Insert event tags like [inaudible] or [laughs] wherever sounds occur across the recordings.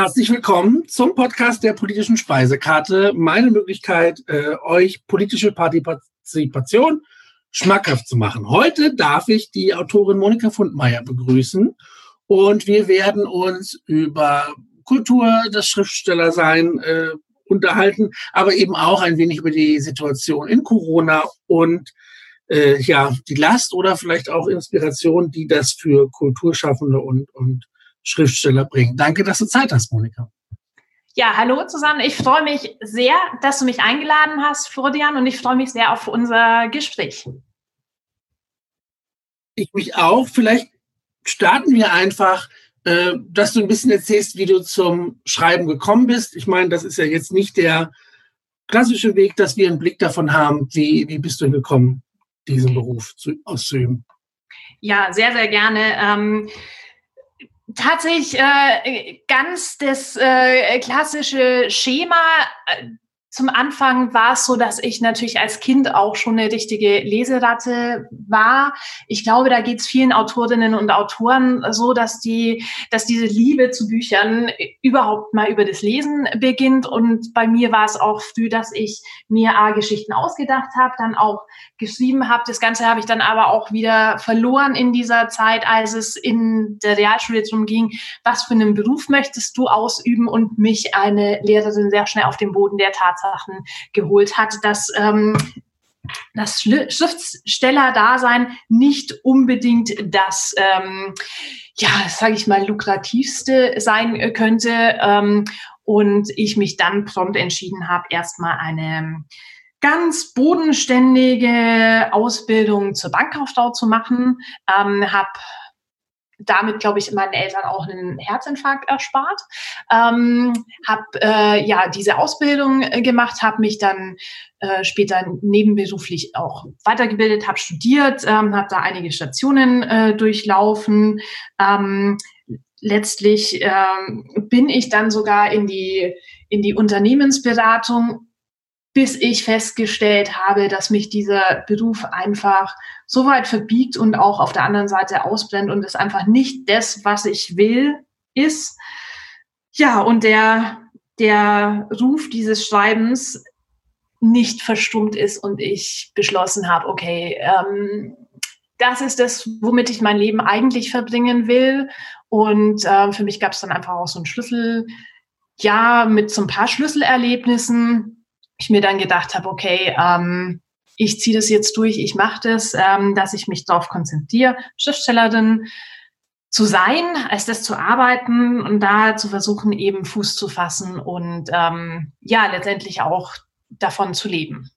Herzlich willkommen zum Podcast der politischen Speisekarte. Meine Möglichkeit, äh, euch politische Partizipation schmackhaft zu machen. Heute darf ich die Autorin Monika Fundmeier begrüßen und wir werden uns über Kultur, das Schriftstellersein äh, unterhalten, aber eben auch ein wenig über die Situation in Corona und äh, ja die Last oder vielleicht auch Inspiration, die das für Kulturschaffende und und Schriftsteller bringen. Danke, dass du Zeit hast, Monika. Ja, hallo zusammen. Ich freue mich sehr, dass du mich eingeladen hast, Florian, und ich freue mich sehr auf unser Gespräch. Ich mich auch. Vielleicht starten wir einfach, äh, dass du ein bisschen erzählst, wie du zum Schreiben gekommen bist. Ich meine, das ist ja jetzt nicht der klassische Weg, dass wir einen Blick davon haben. Wie, wie bist du gekommen, diesen Beruf zu, auszuüben? Ja, sehr, sehr gerne. Ähm, tatsächlich äh, ganz das äh, klassische Schema. Zum Anfang war es so, dass ich natürlich als Kind auch schon eine richtige Leseratte war. Ich glaube, da geht es vielen Autorinnen und Autoren so, dass die, dass diese Liebe zu Büchern überhaupt mal über das Lesen beginnt. Und bei mir war es auch früh, dass ich mir A Geschichten ausgedacht habe, dann auch geschrieben habe. Das Ganze habe ich dann aber auch wieder verloren in dieser Zeit, als es in der Realschule darum ging, was für einen Beruf möchtest du ausüben und mich eine Lehrerin sehr schnell auf den Boden der Tatsachen geholt hat, dass ähm, das Schriftsteller-Dasein nicht unbedingt das, ähm, ja, sage ich mal, lukrativste sein könnte. Ähm, und ich mich dann prompt entschieden habe, erstmal eine ganz bodenständige Ausbildung zur Bankkauffrau zu machen. Ähm, habe damit, glaube ich, meinen Eltern auch einen Herzinfarkt erspart. Ähm, habe äh, ja diese Ausbildung äh, gemacht, habe mich dann äh, später nebenberuflich auch weitergebildet, habe studiert, ähm, habe da einige Stationen äh, durchlaufen. Ähm, letztlich ähm, bin ich dann sogar in die in die Unternehmensberatung bis ich festgestellt habe, dass mich dieser Beruf einfach so weit verbiegt und auch auf der anderen Seite ausbrennt und es einfach nicht das, was ich will, ist. Ja, und der, der Ruf dieses Schreibens nicht verstummt ist und ich beschlossen habe, okay, ähm, das ist das, womit ich mein Leben eigentlich verbringen will. Und äh, für mich gab es dann einfach auch so ein Schlüssel, ja, mit so ein paar Schlüsselerlebnissen, ich mir dann gedacht habe, okay, ähm, ich ziehe das jetzt durch, ich mache das, ähm, dass ich mich darauf konzentriere, Schriftstellerin zu sein, als das zu arbeiten und da zu versuchen, eben Fuß zu fassen und ähm, ja, letztendlich auch davon zu leben.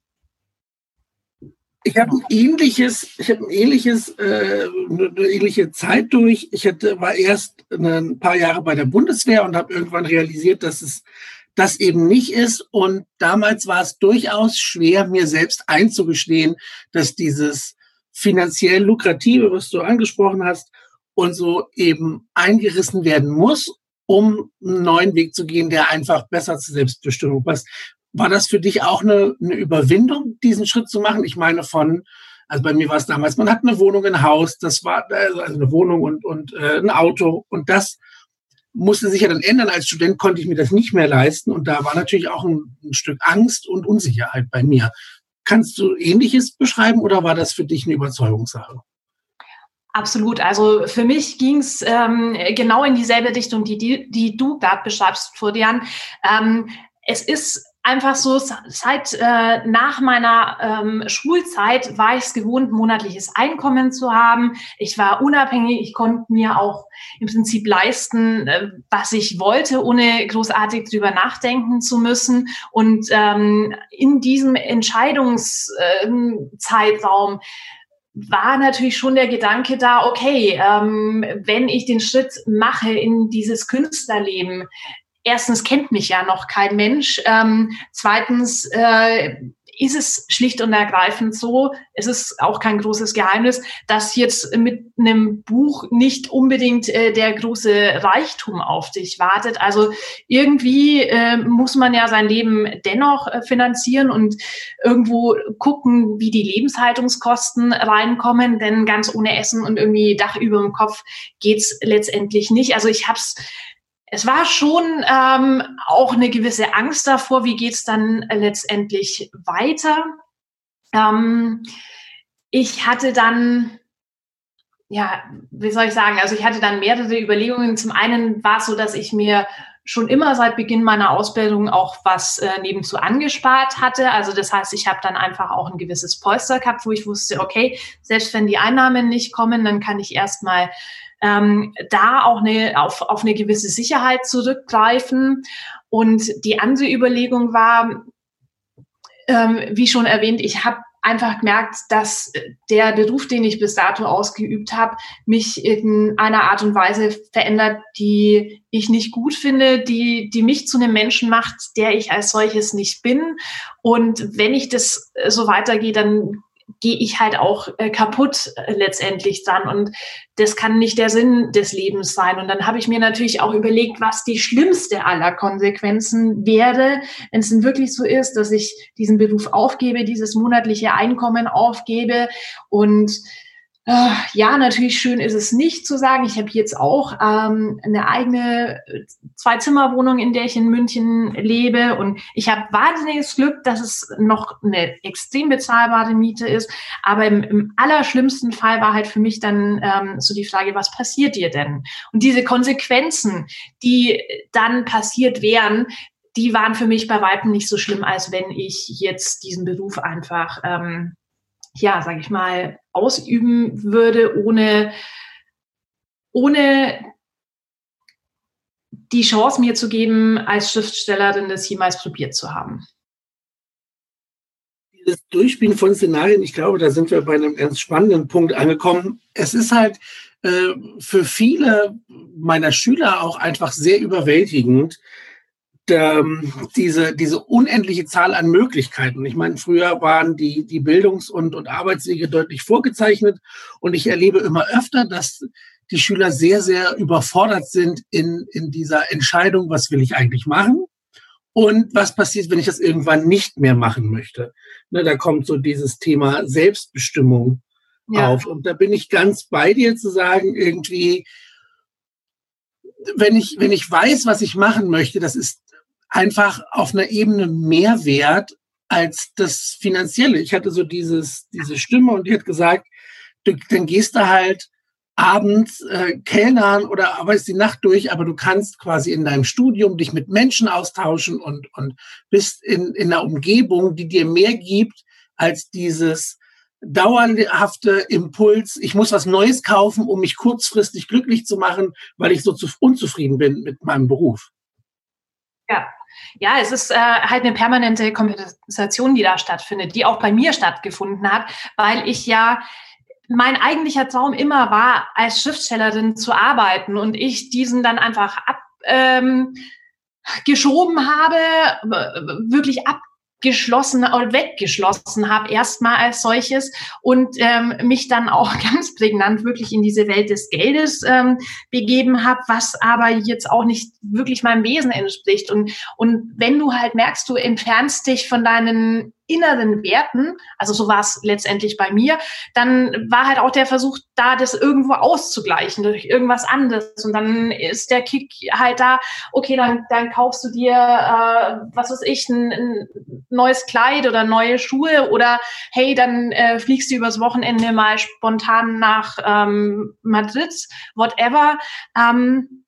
Ich habe ein ähnliches, ich habe ein ähnliches, äh, eine ähnliche Zeit durch. Ich hatte, war erst ein paar Jahre bei der Bundeswehr und habe irgendwann realisiert, dass es das eben nicht ist. Und damals war es durchaus schwer, mir selbst einzugestehen, dass dieses finanziell lukrative, was du angesprochen hast, und so eben eingerissen werden muss, um einen neuen Weg zu gehen, der einfach besser zur Selbstbestimmung passt. War das für dich auch eine, eine Überwindung, diesen Schritt zu machen? Ich meine von, also bei mir war es damals, man hat eine Wohnung, ein Haus, das war also eine Wohnung und, und äh, ein Auto und das musste sich ja dann ändern. Als Student konnte ich mir das nicht mehr leisten und da war natürlich auch ein, ein Stück Angst und Unsicherheit bei mir. Kannst du Ähnliches beschreiben oder war das für dich eine Überzeugungssache? Absolut. Also für mich ging es ähm, genau in dieselbe Richtung, die, die, die du gerade beschreibst, Florian. Ähm, es ist einfach so, seit äh, nach meiner ähm, Schulzeit war ich es gewohnt, monatliches Einkommen zu haben. Ich war unabhängig, ich konnte mir auch im Prinzip leisten, äh, was ich wollte, ohne großartig drüber nachdenken zu müssen. Und ähm, in diesem Entscheidungszeitraum äh, war natürlich schon der Gedanke da, okay, ähm, wenn ich den Schritt mache in dieses Künstlerleben, erstens kennt mich ja noch kein Mensch. Ähm, zweitens äh, ist es schlicht und ergreifend so, es ist auch kein großes Geheimnis, dass jetzt mit einem Buch nicht unbedingt äh, der große Reichtum auf dich wartet. Also irgendwie äh, muss man ja sein Leben dennoch äh, finanzieren und irgendwo gucken, wie die Lebenshaltungskosten reinkommen, denn ganz ohne Essen und irgendwie Dach über dem Kopf geht's letztendlich nicht. Also ich habe es es war schon ähm, auch eine gewisse Angst davor, wie geht's dann letztendlich weiter. Ähm, ich hatte dann, ja, wie soll ich sagen, also ich hatte dann mehrere Überlegungen. Zum einen war es so, dass ich mir schon immer seit Beginn meiner Ausbildung auch was äh, nebenzu angespart hatte. Also das heißt, ich habe dann einfach auch ein gewisses Polster gehabt, wo ich wusste, okay, selbst wenn die Einnahmen nicht kommen, dann kann ich erstmal ähm, da auch eine, auf, auf eine gewisse Sicherheit zurückgreifen. Und die andere Überlegung war, ähm, wie schon erwähnt, ich habe einfach gemerkt, dass der Beruf, den ich bis dato ausgeübt habe, mich in einer Art und Weise verändert, die ich nicht gut finde, die, die mich zu einem Menschen macht, der ich als solches nicht bin. Und wenn ich das so weitergehe, dann gehe ich halt auch äh, kaputt äh, letztendlich dann. Und das kann nicht der Sinn des Lebens sein. Und dann habe ich mir natürlich auch überlegt, was die schlimmste aller Konsequenzen wäre, wenn es denn wirklich so ist, dass ich diesen Beruf aufgebe, dieses monatliche Einkommen aufgebe und ja, natürlich schön ist es nicht zu sagen. Ich habe jetzt auch ähm, eine eigene äh, Zwei-Zimmer-Wohnung, in der ich in München lebe. Und ich habe wahnsinniges Glück, dass es noch eine extrem bezahlbare Miete ist. Aber im, im allerschlimmsten Fall war halt für mich dann ähm, so die Frage, was passiert dir denn? Und diese Konsequenzen, die dann passiert wären, die waren für mich bei weitem nicht so schlimm, als wenn ich jetzt diesen Beruf einfach ähm, ja, sage ich mal, ausüben würde, ohne, ohne die Chance mir zu geben, als Schriftstellerin das jemals probiert zu haben. Dieses Durchspielen von Szenarien, ich glaube, da sind wir bei einem ganz spannenden Punkt angekommen. Es ist halt äh, für viele meiner Schüler auch einfach sehr überwältigend, ähm, diese, diese unendliche Zahl an Möglichkeiten. Ich meine, früher waren die, die Bildungs- und, und Arbeitswege deutlich vorgezeichnet und ich erlebe immer öfter, dass die Schüler sehr, sehr überfordert sind in, in dieser Entscheidung, was will ich eigentlich machen und was passiert, wenn ich das irgendwann nicht mehr machen möchte. Ne, da kommt so dieses Thema Selbstbestimmung ja. auf. Und da bin ich ganz bei dir zu sagen, irgendwie, wenn ich, wenn ich weiß, was ich machen möchte, das ist einfach auf einer Ebene mehr wert als das Finanzielle. Ich hatte so dieses, diese Stimme und die hat gesagt, du, dann gehst du halt abends äh, Kellnern oder arbeitest die Nacht durch, aber du kannst quasi in deinem Studium dich mit Menschen austauschen und, und bist in, in einer Umgebung, die dir mehr gibt als dieses dauerhafte Impuls, ich muss was Neues kaufen, um mich kurzfristig glücklich zu machen, weil ich so zu, unzufrieden bin mit meinem Beruf. Ja, ja, es ist äh, halt eine permanente Kompensation, die da stattfindet, die auch bei mir stattgefunden hat, weil ich ja mein eigentlicher Traum immer war, als Schriftstellerin zu arbeiten und ich diesen dann einfach abgeschoben ähm, habe, wirklich ab geschlossen oder weggeschlossen habe, erstmal als solches und ähm, mich dann auch [laughs] ganz prägnant wirklich in diese Welt des Geldes ähm, begeben habe, was aber jetzt auch nicht wirklich meinem Wesen entspricht. Und, und wenn du halt merkst, du entfernst dich von deinen inneren Werten, also so war es letztendlich bei mir, dann war halt auch der Versuch da, das irgendwo auszugleichen durch irgendwas anderes. Und dann ist der Kick halt da, okay, dann, dann kaufst du dir, äh, was weiß ich, ein, ein neues Kleid oder neue Schuhe oder hey, dann äh, fliegst du übers Wochenende mal spontan nach ähm, Madrid, whatever. Ähm,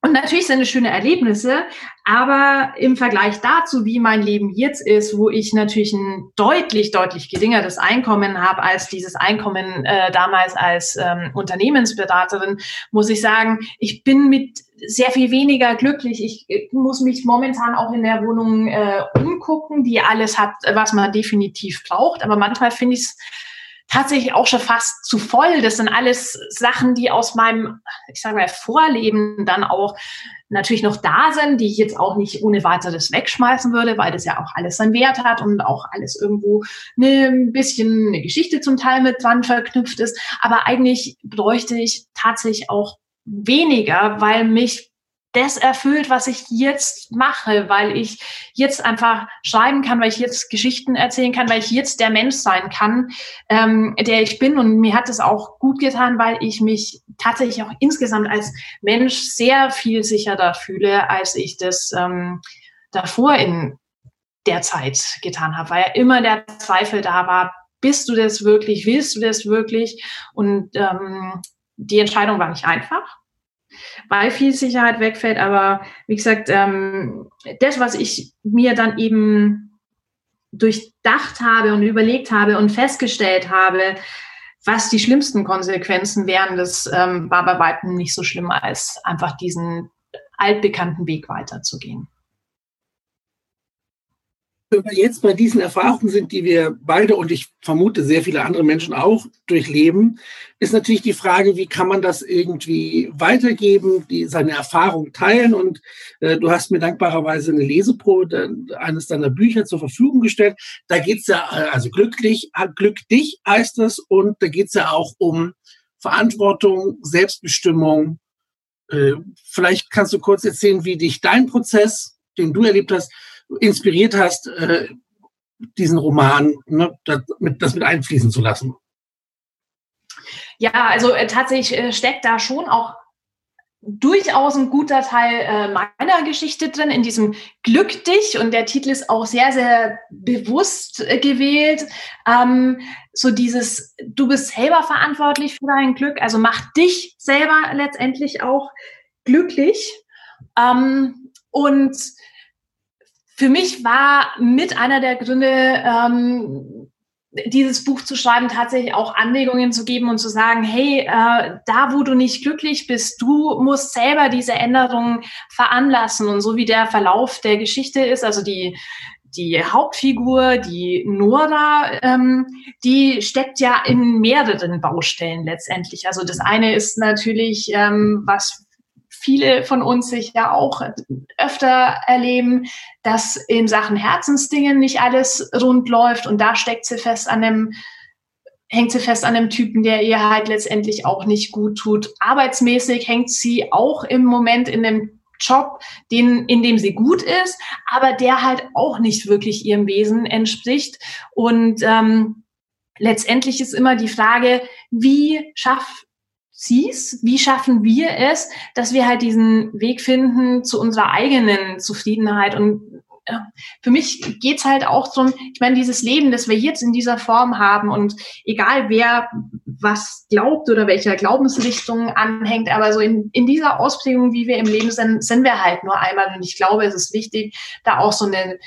und natürlich sind es schöne Erlebnisse, aber im Vergleich dazu, wie mein Leben jetzt ist, wo ich natürlich ein deutlich, deutlich geringeres Einkommen habe als dieses Einkommen äh, damals als ähm, Unternehmensberaterin, muss ich sagen, ich bin mit sehr viel weniger glücklich. Ich, ich muss mich momentan auch in der Wohnung äh, umgucken, die alles hat, was man definitiv braucht. Aber manchmal finde ich es tatsächlich auch schon fast zu voll. Das sind alles Sachen, die aus meinem, ich sage mal, Vorleben dann auch natürlich noch da sind, die ich jetzt auch nicht ohne weiteres wegschmeißen würde, weil das ja auch alles seinen Wert hat und auch alles irgendwo eine, ein bisschen eine Geschichte zum Teil mit dran verknüpft ist. Aber eigentlich bräuchte ich tatsächlich auch weniger, weil mich das erfüllt, was ich jetzt mache, weil ich jetzt einfach schreiben kann, weil ich jetzt Geschichten erzählen kann, weil ich jetzt der Mensch sein kann, ähm, der ich bin. Und mir hat es auch gut getan, weil ich mich tatsächlich auch insgesamt als Mensch sehr viel sicherer fühle, als ich das ähm, davor in der Zeit getan habe, weil ja immer der Zweifel da war, bist du das wirklich, willst du das wirklich? Und ähm, die Entscheidung war nicht einfach weil viel Sicherheit wegfällt. Aber wie gesagt, ähm, das, was ich mir dann eben durchdacht habe und überlegt habe und festgestellt habe, was die schlimmsten Konsequenzen wären, das ähm, war bei weitem nicht so schlimm, als einfach diesen altbekannten Weg weiterzugehen. Wenn wir jetzt bei diesen Erfahrungen sind, die wir beide und ich vermute sehr viele andere Menschen auch durchleben, ist natürlich die Frage, wie kann man das irgendwie weitergeben, die, seine Erfahrung teilen. Und äh, du hast mir dankbarerweise eine Leseprobe eines deiner Bücher zur Verfügung gestellt. Da geht's ja, äh, also glücklich, Glück dich heißt es, und da geht's ja auch um Verantwortung, Selbstbestimmung. Äh, vielleicht kannst du kurz erzählen, wie dich dein Prozess, den du erlebt hast, inspiriert hast, äh, diesen Roman, ne, das, mit, einfließen zu lassen. Ja, also äh, tatsächlich äh, steckt da schon auch durchaus ein guter Teil meiner Geschichte drin, in diesem Glück dich. Und der Titel ist auch sehr, sehr bewusst äh, gewählt. Ähm, so dieses, du bist selber verantwortlich für dein Glück, also mach dich selber letztendlich auch glücklich. Ähm, und für mich war mit einer der Gründe, ähm, dieses Buch zu schreiben, tatsächlich auch Anregungen zu geben und zu sagen, hey, äh, da wo du nicht glücklich bist, du musst selber diese Änderungen veranlassen. Und so wie der Verlauf der Geschichte ist, also die, die Hauptfigur, die Nora, ähm, die steckt ja in mehreren Baustellen letztendlich. Also das eine ist natürlich, ähm, was viele von uns sich ja auch öfter erleben, dass in Sachen Herzensdingen nicht alles rund läuft und da steckt sie fest an einem hängt sie fest an einem Typen, der ihr halt letztendlich auch nicht gut tut. Arbeitsmäßig hängt sie auch im Moment in einem Job, den, in dem sie gut ist, aber der halt auch nicht wirklich ihrem Wesen entspricht. Und ähm, letztendlich ist immer die Frage, wie schafft siehst, wie schaffen wir es, dass wir halt diesen Weg finden zu unserer eigenen Zufriedenheit? Und für mich geht's halt auch darum, ich meine, dieses Leben, das wir jetzt in dieser Form haben und egal wer was glaubt oder welcher Glaubensrichtung anhängt, aber so in, in dieser Ausprägung, wie wir im Leben sind, sind wir halt nur einmal. Und ich glaube, es ist wichtig, da auch so eine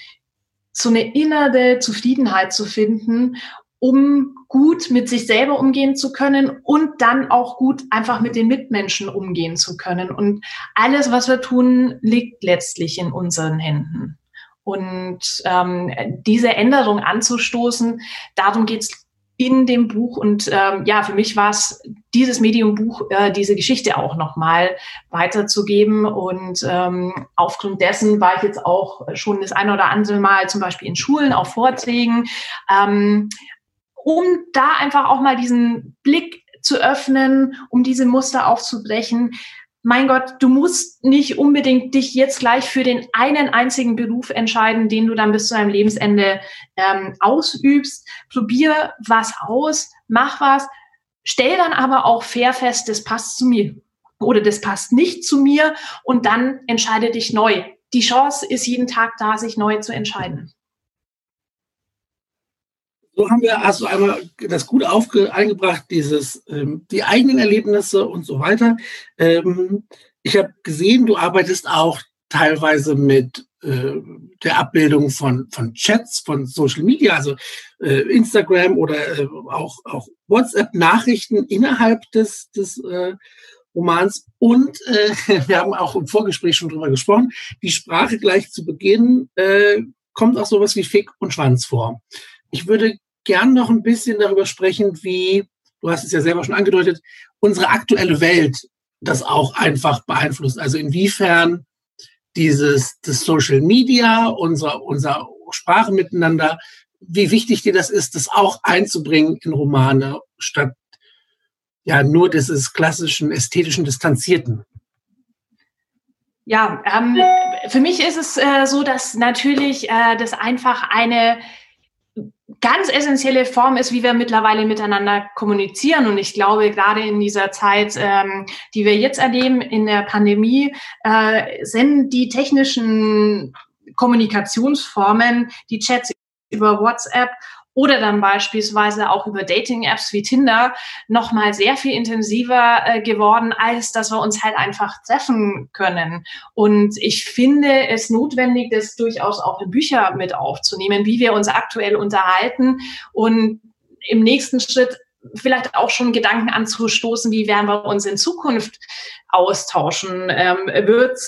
so eine innere Zufriedenheit zu finden um gut mit sich selber umgehen zu können und dann auch gut einfach mit den Mitmenschen umgehen zu können. Und alles, was wir tun, liegt letztlich in unseren Händen. Und ähm, diese Änderung anzustoßen, darum geht's in dem Buch. Und ähm, ja, für mich war es dieses Medium-Buch, äh, diese Geschichte auch nochmal weiterzugeben. Und ähm, aufgrund dessen war ich jetzt auch schon das eine oder andere Mal zum Beispiel in Schulen auf Vorträgen. Ähm, um da einfach auch mal diesen Blick zu öffnen, um diese Muster aufzubrechen. Mein Gott, du musst nicht unbedingt dich jetzt gleich für den einen einzigen Beruf entscheiden, den du dann bis zu deinem Lebensende ähm, ausübst. Probier was aus, mach was, stell dann aber auch fair fest, das passt zu mir oder das passt nicht zu mir und dann entscheide dich neu. Die Chance ist jeden Tag da, sich neu zu entscheiden so haben wir also einmal das gut aufge eingebracht, dieses, ähm, die eigenen Erlebnisse und so weiter. Ähm, ich habe gesehen, du arbeitest auch teilweise mit äh, der Abbildung von, von Chats, von Social Media, also äh, Instagram oder äh, auch, auch WhatsApp-Nachrichten innerhalb des, des äh, Romans. Und äh, [laughs] wir haben auch im Vorgespräch schon drüber gesprochen, die Sprache gleich zu Beginn äh, kommt auch sowas wie Fick und Schwanz vor. Ich würde gern noch ein bisschen darüber sprechen, wie, du hast es ja selber schon angedeutet, unsere aktuelle Welt das auch einfach beeinflusst. Also inwiefern dieses das Social Media, unser, unser Sprache miteinander, wie wichtig dir das ist, das auch einzubringen in Romane, statt ja nur dieses klassischen ästhetischen Distanzierten. Ja, ähm, für mich ist es äh, so, dass natürlich äh, das einfach eine ganz essentielle Form ist, wie wir mittlerweile miteinander kommunizieren. Und ich glaube, gerade in dieser Zeit, ähm, die wir jetzt erleben, in der Pandemie, äh, sind die technischen Kommunikationsformen, die Chats über WhatsApp oder dann beispielsweise auch über Dating-Apps wie Tinder nochmal sehr viel intensiver äh, geworden, als dass wir uns halt einfach treffen können. Und ich finde es notwendig, das durchaus auch in Bücher mit aufzunehmen, wie wir uns aktuell unterhalten und im nächsten Schritt vielleicht auch schon Gedanken anzustoßen, wie werden wir uns in Zukunft austauschen? Ähm, wird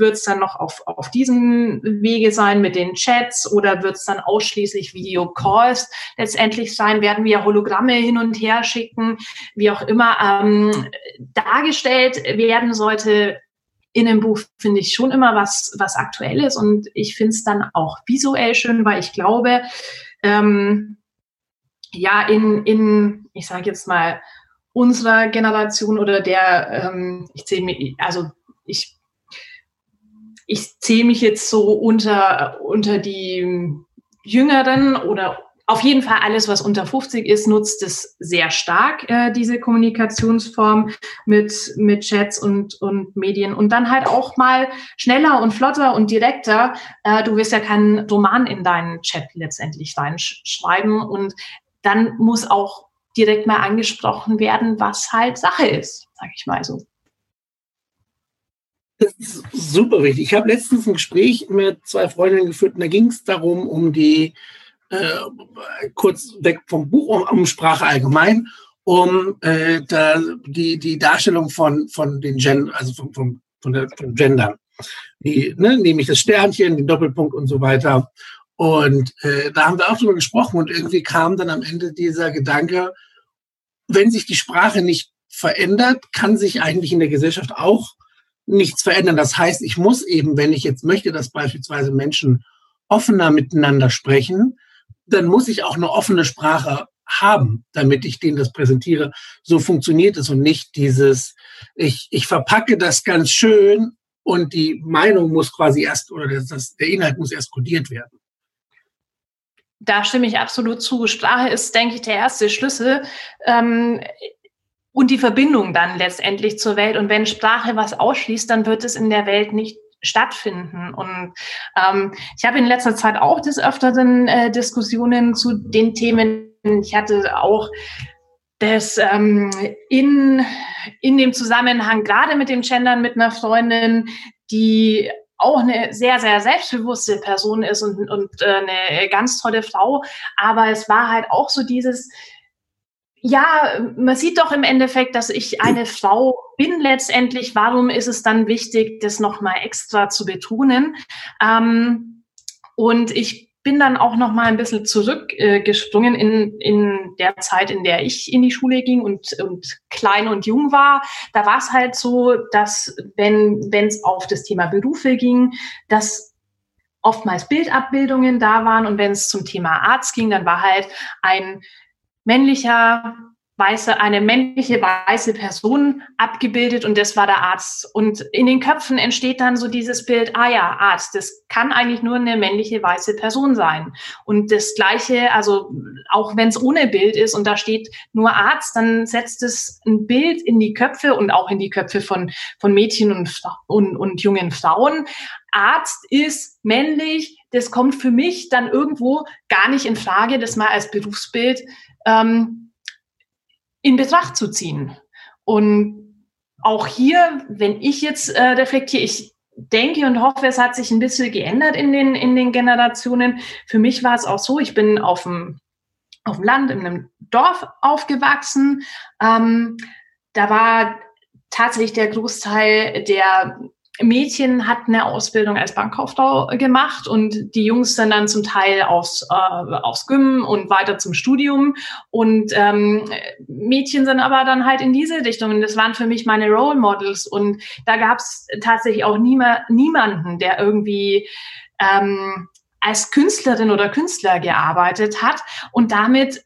es dann noch auf, auf diesem Wege sein mit den Chats oder wird es dann ausschließlich Videocalls letztendlich sein? Werden wir Hologramme hin und her schicken? Wie auch immer ähm, dargestellt werden sollte, in dem Buch finde ich schon immer was, was Aktuelles und ich finde es dann auch visuell schön, weil ich glaube, ähm, ja, in, in ich sage jetzt mal, unserer Generation oder der, ähm, ich zähle mich, also ich, ich zähle mich jetzt so unter, unter die Jüngeren oder auf jeden Fall alles, was unter 50 ist, nutzt es sehr stark, äh, diese Kommunikationsform mit, mit Chats und, und Medien. Und dann halt auch mal schneller und flotter und direkter. Äh, du wirst ja keinen Roman in deinen Chat letztendlich reinschreiben. Und dann muss auch direkt mal angesprochen werden, was halt Sache ist, sag ich mal so. Super wichtig. Ich habe letztens ein Gespräch mit zwei Freundinnen geführt und da ging es darum, um die, äh, kurz weg vom Buch, um, um Sprache allgemein, um äh, da, die, die Darstellung von, von den Gen, also von, von, von, der, von Gendern. Die, ne, nämlich das Sternchen, den Doppelpunkt und so weiter. Und äh, da haben wir auch drüber gesprochen und irgendwie kam dann am Ende dieser Gedanke, wenn sich die Sprache nicht verändert, kann sich eigentlich in der Gesellschaft auch nichts verändern. Das heißt, ich muss eben, wenn ich jetzt möchte, dass beispielsweise Menschen offener miteinander sprechen, dann muss ich auch eine offene Sprache haben, damit ich denen das präsentiere. So funktioniert es und nicht dieses, ich, ich verpacke das ganz schön und die Meinung muss quasi erst oder das, das, der Inhalt muss erst kodiert werden da stimme ich absolut zu. Sprache ist, denke ich, der erste Schlüssel. Ähm, und die Verbindung dann letztendlich zur Welt. Und wenn Sprache was ausschließt, dann wird es in der Welt nicht stattfinden. Und ähm, ich habe in letzter Zeit auch des Öfteren äh, Diskussionen zu den Themen. Ich hatte auch das ähm, in, in dem Zusammenhang, gerade mit dem Gendern mit einer Freundin, die auch eine sehr, sehr selbstbewusste Person ist und, und äh, eine ganz tolle Frau. Aber es war halt auch so dieses, ja, man sieht doch im Endeffekt, dass ich eine Frau bin letztendlich. Warum ist es dann wichtig, das nochmal extra zu betonen? Ähm, und ich bin dann auch noch mal ein bisschen zurückgesprungen äh, in, in der Zeit, in der ich in die Schule ging und, und klein und jung war. Da war es halt so, dass wenn es auf das Thema Berufe ging, dass oftmals Bildabbildungen da waren und wenn es zum Thema Arzt ging, dann war halt ein männlicher weiße, eine männliche weiße Person abgebildet und das war der Arzt. Und in den Köpfen entsteht dann so dieses Bild, ah ja, Arzt, das kann eigentlich nur eine männliche weiße Person sein. Und das Gleiche, also auch wenn es ohne Bild ist und da steht nur Arzt, dann setzt es ein Bild in die Köpfe und auch in die Köpfe von, von Mädchen und, und, und jungen Frauen. Arzt ist männlich, das kommt für mich dann irgendwo gar nicht in Frage, das mal als Berufsbild ähm, in Betracht zu ziehen. Und auch hier, wenn ich jetzt äh, reflektiere, ich denke und hoffe, es hat sich ein bisschen geändert in den, in den Generationen. Für mich war es auch so, ich bin auf dem, auf dem Land, in einem Dorf aufgewachsen. Ähm, da war tatsächlich der Großteil der Mädchen hat eine Ausbildung als Bankkauffrau gemacht und die Jungs sind dann zum Teil aufs, äh, aufs Gym und weiter zum Studium. Und ähm, Mädchen sind aber dann halt in diese Richtung. Und das waren für mich meine Role Models. Und da gab es tatsächlich auch niema niemanden, der irgendwie ähm, als Künstlerin oder Künstler gearbeitet hat und damit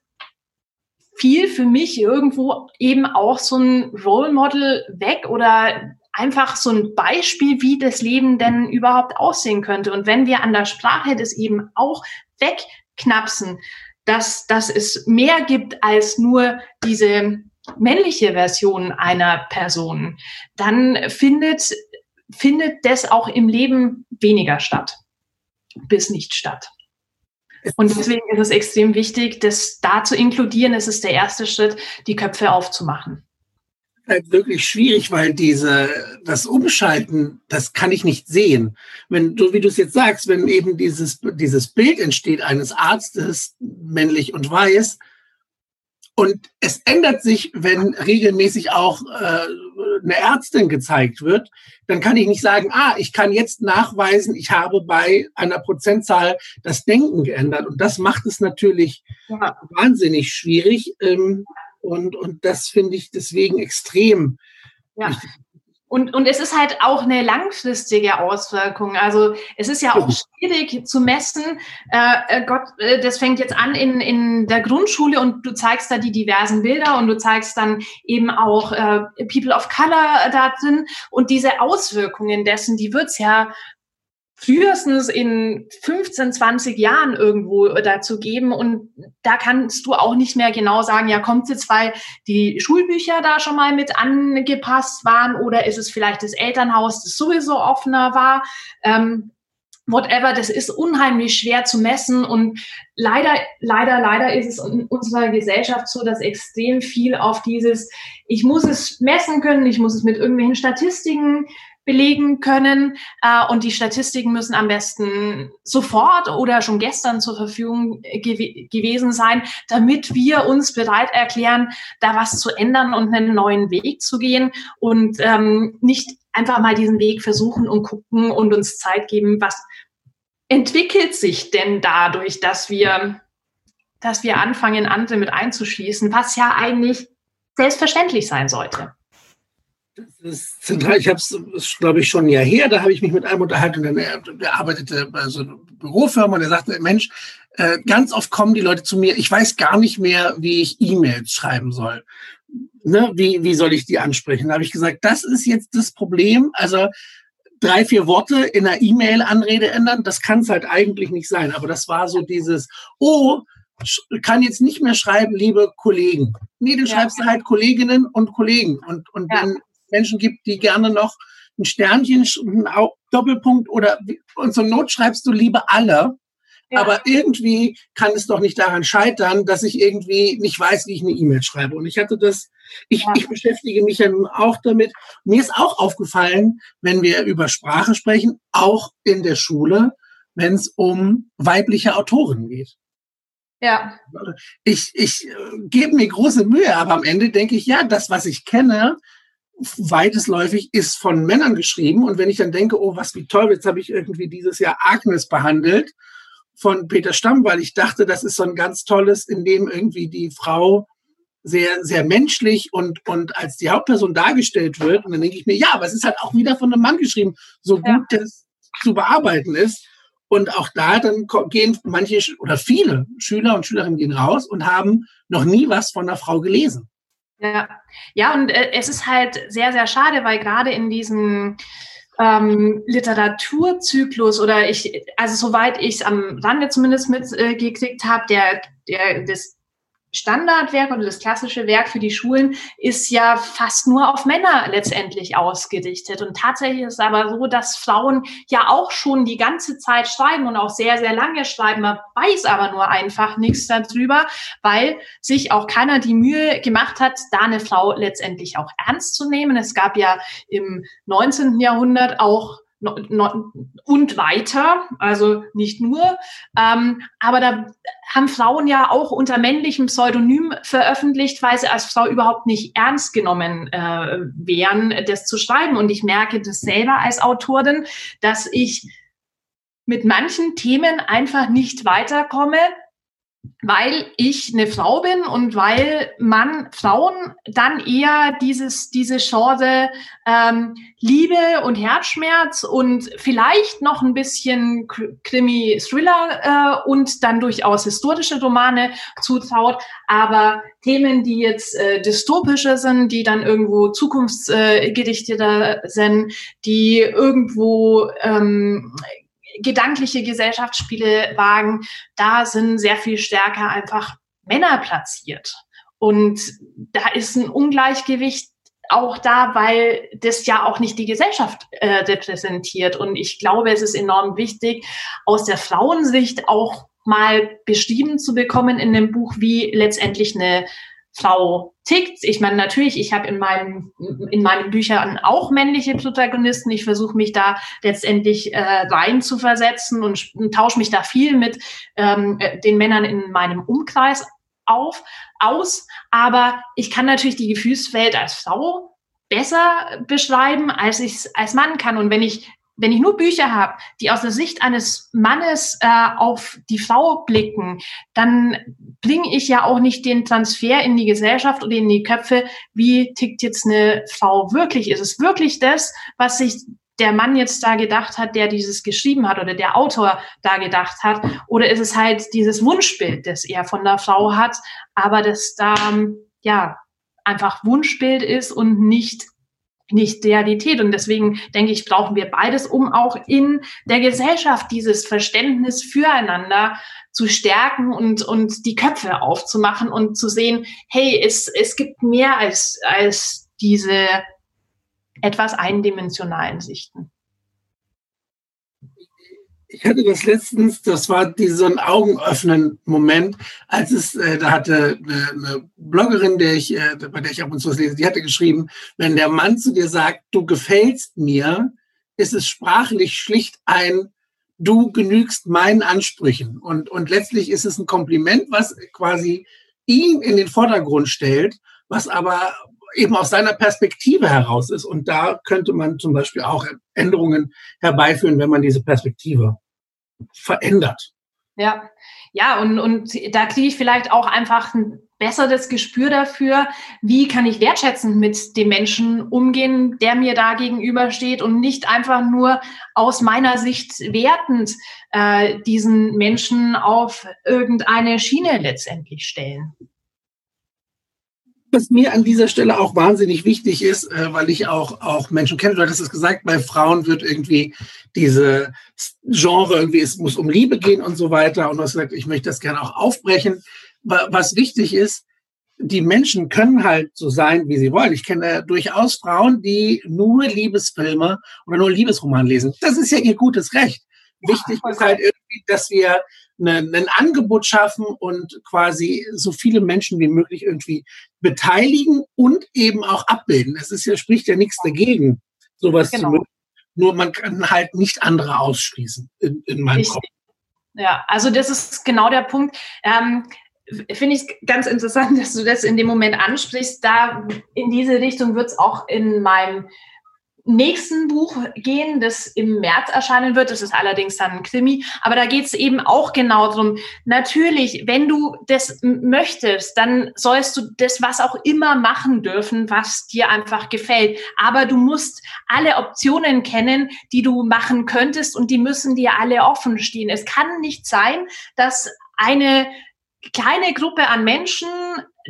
fiel für mich irgendwo eben auch so ein Role Model weg oder einfach so ein Beispiel, wie das Leben denn überhaupt aussehen könnte. Und wenn wir an der Sprache das eben auch wegknapsen, dass, dass es mehr gibt als nur diese männliche Version einer Person, dann findet, findet das auch im Leben weniger statt, bis nicht statt. Und deswegen ist es extrem wichtig, das da zu inkludieren. Es ist der erste Schritt, die Köpfe aufzumachen halt wirklich schwierig, weil diese, das Umschalten, das kann ich nicht sehen. Wenn du, wie du es jetzt sagst, wenn eben dieses, dieses Bild entsteht eines Arztes, männlich und weiß, und es ändert sich, wenn regelmäßig auch äh, eine Ärztin gezeigt wird, dann kann ich nicht sagen, ah, ich kann jetzt nachweisen, ich habe bei einer Prozentzahl das Denken geändert. Und das macht es natürlich ja. wahnsinnig schwierig. Ähm, und, und das finde ich deswegen extrem. Ja. Und, und es ist halt auch eine langfristige Auswirkung. Also es ist ja auch schwierig zu messen. Äh, äh, Gott, äh, das fängt jetzt an in, in der Grundschule und du zeigst da die diversen Bilder und du zeigst dann eben auch äh, People of Color da drin. Und diese Auswirkungen dessen, die wird's ja frühestens in 15, 20 Jahren irgendwo dazu geben. Und da kannst du auch nicht mehr genau sagen, ja, kommt jetzt, weil die Schulbücher da schon mal mit angepasst waren oder ist es vielleicht das Elternhaus, das sowieso offener war. Ähm, whatever, das ist unheimlich schwer zu messen und leider, leider, leider ist es in unserer Gesellschaft so, dass extrem viel auf dieses, ich muss es messen können, ich muss es mit irgendwelchen Statistiken belegen können. Äh, und die Statistiken müssen am besten sofort oder schon gestern zur Verfügung gew gewesen sein, damit wir uns bereit erklären, da was zu ändern und einen neuen Weg zu gehen und ähm, nicht einfach mal diesen Weg versuchen und gucken und uns Zeit geben, was entwickelt sich denn dadurch, dass wir, dass wir anfangen, andere mit einzuschließen, was ja eigentlich selbstverständlich sein sollte. Das ist zentral. Ich habe es, glaube ich, schon ein Jahr her. Da habe ich mich mit einem unterhalten. Und der, der arbeitete bei so einer Bürofirma und er sagte, Mensch, äh, ganz oft kommen die Leute zu mir. Ich weiß gar nicht mehr, wie ich E-Mails schreiben soll. Ne? Wie, wie soll ich die ansprechen? Da habe ich gesagt, das ist jetzt das Problem. Also drei, vier Worte in einer E-Mail-Anrede ändern, das kann es halt eigentlich nicht sein. Aber das war so dieses, oh, kann jetzt nicht mehr schreiben, liebe Kollegen. Nee, dann ja. schreibst du halt Kolleginnen und Kollegen. Und, und ja. wenn Menschen gibt, die gerne noch ein Sternchen, einen Doppelpunkt oder und zur Not schreibst du lieber alle. Ja. Aber irgendwie kann es doch nicht daran scheitern, dass ich irgendwie nicht weiß, wie ich eine E-Mail schreibe. Und ich hatte das, ich, ja. ich beschäftige mich ja nun auch damit. Mir ist auch aufgefallen, wenn wir über Sprache sprechen, auch in der Schule, wenn es um weibliche Autoren geht. Ja. Ich, ich äh, gebe mir große Mühe, aber am Ende denke ich, ja, das, was ich kenne, weitesläufig ist von Männern geschrieben. Und wenn ich dann denke, oh, was wie toll, jetzt habe ich irgendwie dieses Jahr Agnes behandelt von Peter Stamm, weil ich dachte, das ist so ein ganz tolles, in dem irgendwie die Frau sehr, sehr menschlich und, und als die Hauptperson dargestellt wird. Und dann denke ich mir, ja, aber es ist halt auch wieder von einem Mann geschrieben, so gut ja. das zu bearbeiten ist. Und auch da dann gehen manche oder viele Schüler und Schülerinnen gehen raus und haben noch nie was von einer Frau gelesen. Ja, ja, und äh, es ist halt sehr, sehr schade, weil gerade in diesem ähm, Literaturzyklus oder ich, also soweit ich es am Rande zumindest mitgekriegt äh, habe, der, der, das Standardwerk oder das klassische Werk für die Schulen ist ja fast nur auf Männer letztendlich ausgerichtet. Und tatsächlich ist es aber so, dass Frauen ja auch schon die ganze Zeit schreiben und auch sehr, sehr lange schreiben. Man weiß aber nur einfach nichts darüber, weil sich auch keiner die Mühe gemacht hat, da eine Frau letztendlich auch ernst zu nehmen. Es gab ja im 19. Jahrhundert auch und weiter, also nicht nur. Ähm, aber da haben Frauen ja auch unter männlichem Pseudonym veröffentlicht, weil sie als Frau überhaupt nicht ernst genommen äh, wären, das zu schreiben. Und ich merke das selber als Autorin, dass ich mit manchen Themen einfach nicht weiterkomme, weil ich eine Frau bin und weil man Frauen dann eher dieses, diese Chance ähm, Liebe und Herzschmerz und vielleicht noch ein bisschen Krimi-Thriller äh, und dann durchaus historische Romane zutraut, aber Themen, die jetzt äh, dystopischer sind, die dann irgendwo zukunftsgerichteter äh, sind, die irgendwo ähm, gedankliche Gesellschaftsspiele wagen, da sind sehr viel stärker einfach Männer platziert. Und da ist ein Ungleichgewicht auch da, weil das ja auch nicht die Gesellschaft äh, repräsentiert. Und ich glaube, es ist enorm wichtig, aus der Frauensicht auch mal beschrieben zu bekommen in dem Buch, wie letztendlich eine Frau tickt. Ich meine, natürlich, ich habe in meinem in meinen Büchern auch männliche Protagonisten. Ich versuche mich da letztendlich äh, rein zu versetzen und, und tausche mich da viel mit ähm, äh, den Männern in meinem Umkreis auf aus. Aber ich kann natürlich die Gefühlswelt als Frau besser beschreiben, als ich es als Mann kann. Und wenn ich wenn ich nur Bücher habe, die aus der Sicht eines Mannes äh, auf die Frau blicken, dann bringe ich ja auch nicht den Transfer in die Gesellschaft oder in die Köpfe, wie tickt jetzt eine Frau wirklich? Ist es wirklich das, was sich der Mann jetzt da gedacht hat, der dieses geschrieben hat oder der Autor da gedacht hat? Oder ist es halt dieses Wunschbild, das er von der Frau hat, aber das da, ja, einfach Wunschbild ist und nicht nicht Realität. Und deswegen denke ich, brauchen wir beides, um auch in der Gesellschaft dieses Verständnis füreinander zu stärken und, und die Köpfe aufzumachen und zu sehen, hey, es, es gibt mehr als, als diese etwas eindimensionalen Sichten ich hatte das letztens, das war die, so ein augenöffnen Moment, als es, äh, da hatte eine, eine Bloggerin, der ich, äh, bei der ich ab und zu was lese, die hatte geschrieben, wenn der Mann zu dir sagt, du gefällst mir, ist es sprachlich schlicht ein, du genügst meinen Ansprüchen. Und, und letztlich ist es ein Kompliment, was quasi ihn in den Vordergrund stellt, was aber eben aus seiner Perspektive heraus ist. Und da könnte man zum Beispiel auch Änderungen herbeiführen, wenn man diese Perspektive verändert. Ja, ja, und, und da kriege ich vielleicht auch einfach ein besseres Gespür dafür, wie kann ich wertschätzend mit dem Menschen umgehen, der mir da gegenübersteht und nicht einfach nur aus meiner Sicht wertend äh, diesen Menschen auf irgendeine Schiene letztendlich stellen was mir an dieser Stelle auch wahnsinnig wichtig ist, äh, weil ich auch, auch Menschen kenne, du hattest es gesagt, bei Frauen wird irgendwie diese Genre irgendwie, es muss um Liebe gehen und so weiter. Und du hast gesagt, ich möchte das gerne auch aufbrechen. Was wichtig ist, die Menschen können halt so sein, wie sie wollen. Ich kenne durchaus Frauen, die nur Liebesfilme oder nur Liebesroman lesen. Das ist ja ihr gutes Recht. Wichtig ist halt irgendwie, dass wir ein Angebot schaffen und quasi so viele Menschen wie möglich irgendwie beteiligen und eben auch abbilden. Es ist ja, spricht ja nichts dagegen, sowas genau. zu machen. Nur man kann halt nicht andere ausschließen in, in meinem Richtig. Kopf. Ja, also das ist genau der Punkt. Ähm, Finde ich ganz interessant, dass du das in dem Moment ansprichst. Da in diese Richtung wird es auch in meinem nächsten Buch gehen, das im März erscheinen wird. Das ist allerdings dann ein Krimi. Aber da geht es eben auch genau drum. Natürlich, wenn du das möchtest, dann sollst du das, was auch immer machen dürfen, was dir einfach gefällt. Aber du musst alle Optionen kennen, die du machen könntest und die müssen dir alle offen stehen. Es kann nicht sein, dass eine kleine Gruppe an Menschen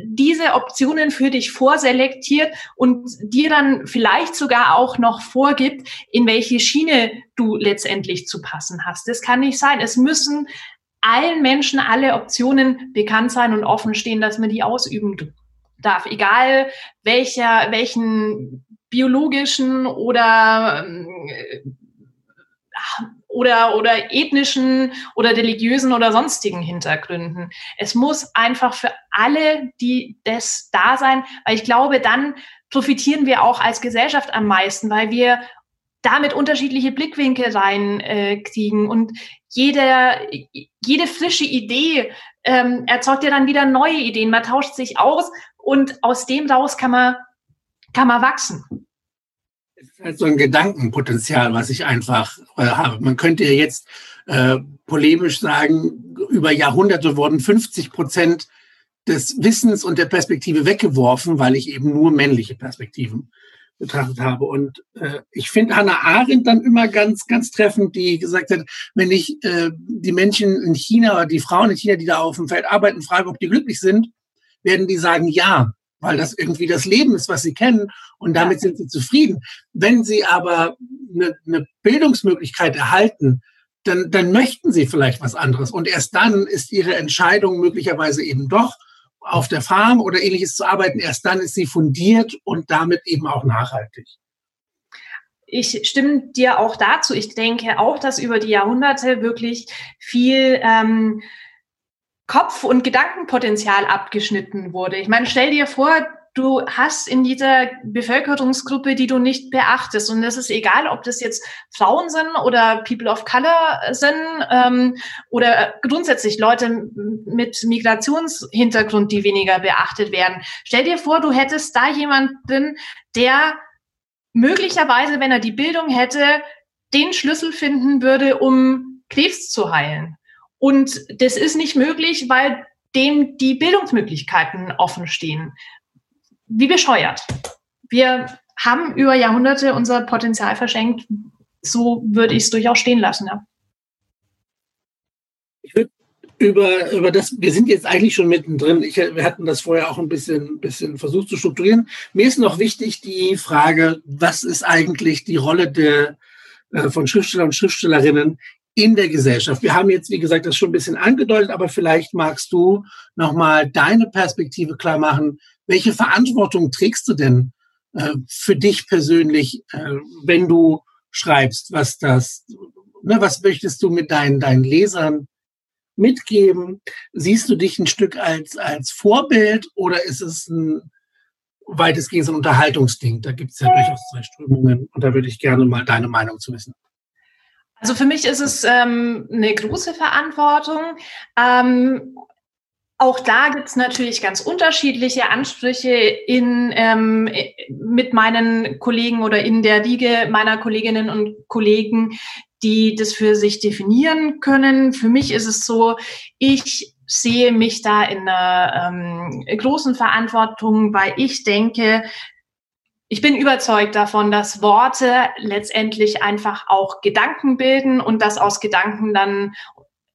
diese Optionen für dich vorselektiert und dir dann vielleicht sogar auch noch vorgibt, in welche Schiene du letztendlich zu passen hast. Das kann nicht sein. Es müssen allen Menschen alle Optionen bekannt sein und offen stehen, dass man die ausüben darf. Egal welcher, welchen biologischen oder äh, oder, oder ethnischen oder religiösen oder sonstigen Hintergründen. Es muss einfach für alle, die das da sein, weil ich glaube, dann profitieren wir auch als Gesellschaft am meisten, weil wir damit unterschiedliche Blickwinkel reinkriegen äh, und jede, jede frische Idee ähm, erzeugt ja dann wieder neue Ideen. Man tauscht sich aus und aus dem raus kann man, kann man wachsen halt so ein Gedankenpotenzial, was ich einfach äh, habe. Man könnte ja jetzt äh, polemisch sagen, über Jahrhunderte wurden 50 Prozent des Wissens und der Perspektive weggeworfen, weil ich eben nur männliche Perspektiven betrachtet habe. Und äh, ich finde Hannah Arendt dann immer ganz, ganz treffend, die gesagt hat, wenn ich äh, die Menschen in China die Frauen in China, die da auf dem Feld arbeiten, frage, ob die glücklich sind, werden die sagen ja, weil das irgendwie das Leben ist, was sie kennen und damit sind sie zufrieden. Wenn sie aber eine, eine Bildungsmöglichkeit erhalten, dann, dann möchten sie vielleicht was anderes. Und erst dann ist ihre Entscheidung möglicherweise eben doch auf der Farm oder ähnliches zu arbeiten. Erst dann ist sie fundiert und damit eben auch nachhaltig. Ich stimme dir auch dazu. Ich denke auch, dass über die Jahrhunderte wirklich viel ähm, Kopf- und Gedankenpotenzial abgeschnitten wurde. Ich meine, stell dir vor, du hast in dieser Bevölkerungsgruppe, die du nicht beachtest. Und es ist egal, ob das jetzt Frauen sind oder People of Color sind ähm, oder grundsätzlich Leute mit Migrationshintergrund, die weniger beachtet werden. Stell dir vor, du hättest da jemanden, der möglicherweise, wenn er die Bildung hätte, den Schlüssel finden würde, um Krebs zu heilen. Und das ist nicht möglich, weil dem die Bildungsmöglichkeiten offen stehen. Wie bescheuert. Wir haben über Jahrhunderte unser Potenzial verschenkt. So würde ich es durchaus stehen lassen. Ja. Ich würde über, über das, wir sind jetzt eigentlich schon mittendrin. Ich, wir hatten das vorher auch ein bisschen, bisschen versucht zu strukturieren. Mir ist noch wichtig die Frage, was ist eigentlich die Rolle der, äh, von Schriftstellern und Schriftstellerinnen in der Gesellschaft. Wir haben jetzt, wie gesagt, das schon ein bisschen angedeutet, aber vielleicht magst du nochmal deine Perspektive klar machen. Welche Verantwortung trägst du denn äh, für dich persönlich, äh, wenn du schreibst, was das, ne, was möchtest du mit deinen, deinen Lesern mitgeben? Siehst du dich ein Stück als, als Vorbild oder ist es ein weitestgehend ein Unterhaltungsding? Da gibt es ja durchaus zwei Strömungen und da würde ich gerne mal deine Meinung zu wissen. Also für mich ist es ähm, eine große Verantwortung. Ähm, auch da gibt es natürlich ganz unterschiedliche Ansprüche in, ähm, mit meinen Kollegen oder in der Liege meiner Kolleginnen und Kollegen, die das für sich definieren können. Für mich ist es so, ich sehe mich da in einer ähm, großen Verantwortung, weil ich denke, ich bin überzeugt davon, dass Worte letztendlich einfach auch Gedanken bilden und dass aus Gedanken dann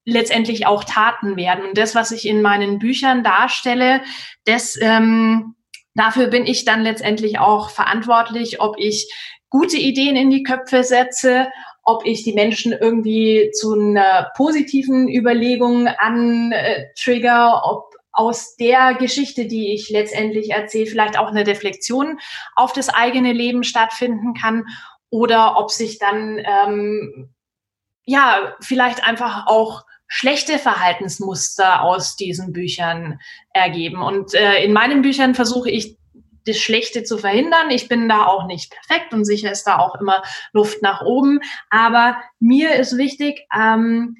letztendlich auch Taten werden. Und das, was ich in meinen Büchern darstelle, das, ähm, dafür bin ich dann letztendlich auch verantwortlich, ob ich gute Ideen in die Köpfe setze, ob ich die Menschen irgendwie zu einer positiven Überlegung antrigger, ob aus der Geschichte, die ich letztendlich erzähle, vielleicht auch eine Reflexion auf das eigene Leben stattfinden kann oder ob sich dann ähm, ja vielleicht einfach auch schlechte Verhaltensmuster aus diesen Büchern ergeben. Und äh, in meinen Büchern versuche ich das Schlechte zu verhindern. Ich bin da auch nicht perfekt und sicher ist da auch immer Luft nach oben. Aber mir ist wichtig, ähm,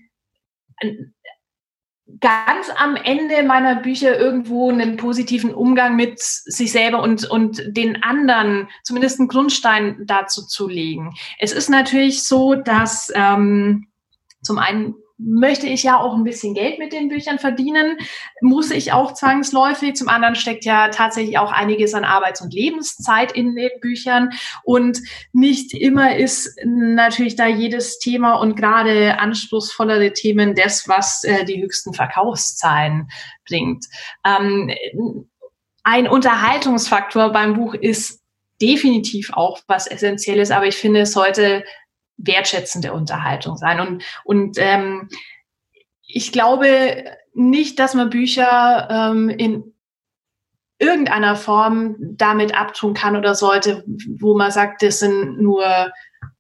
ganz am Ende meiner Bücher irgendwo einen positiven Umgang mit sich selber und, und den anderen, zumindest einen Grundstein dazu zu legen. Es ist natürlich so, dass ähm, zum einen möchte ich ja auch ein bisschen Geld mit den Büchern verdienen, muss ich auch zwangsläufig. Zum anderen steckt ja tatsächlich auch einiges an Arbeits- und Lebenszeit in den Büchern und nicht immer ist natürlich da jedes Thema und gerade anspruchsvollere Themen das, was äh, die höchsten Verkaufszahlen bringt. Ähm, ein Unterhaltungsfaktor beim Buch ist definitiv auch was Essentielles, aber ich finde, es sollte wertschätzende Unterhaltung sein. Und, und ähm, ich glaube nicht, dass man Bücher ähm, in irgendeiner Form damit abtun kann oder sollte, wo man sagt, das sind nur,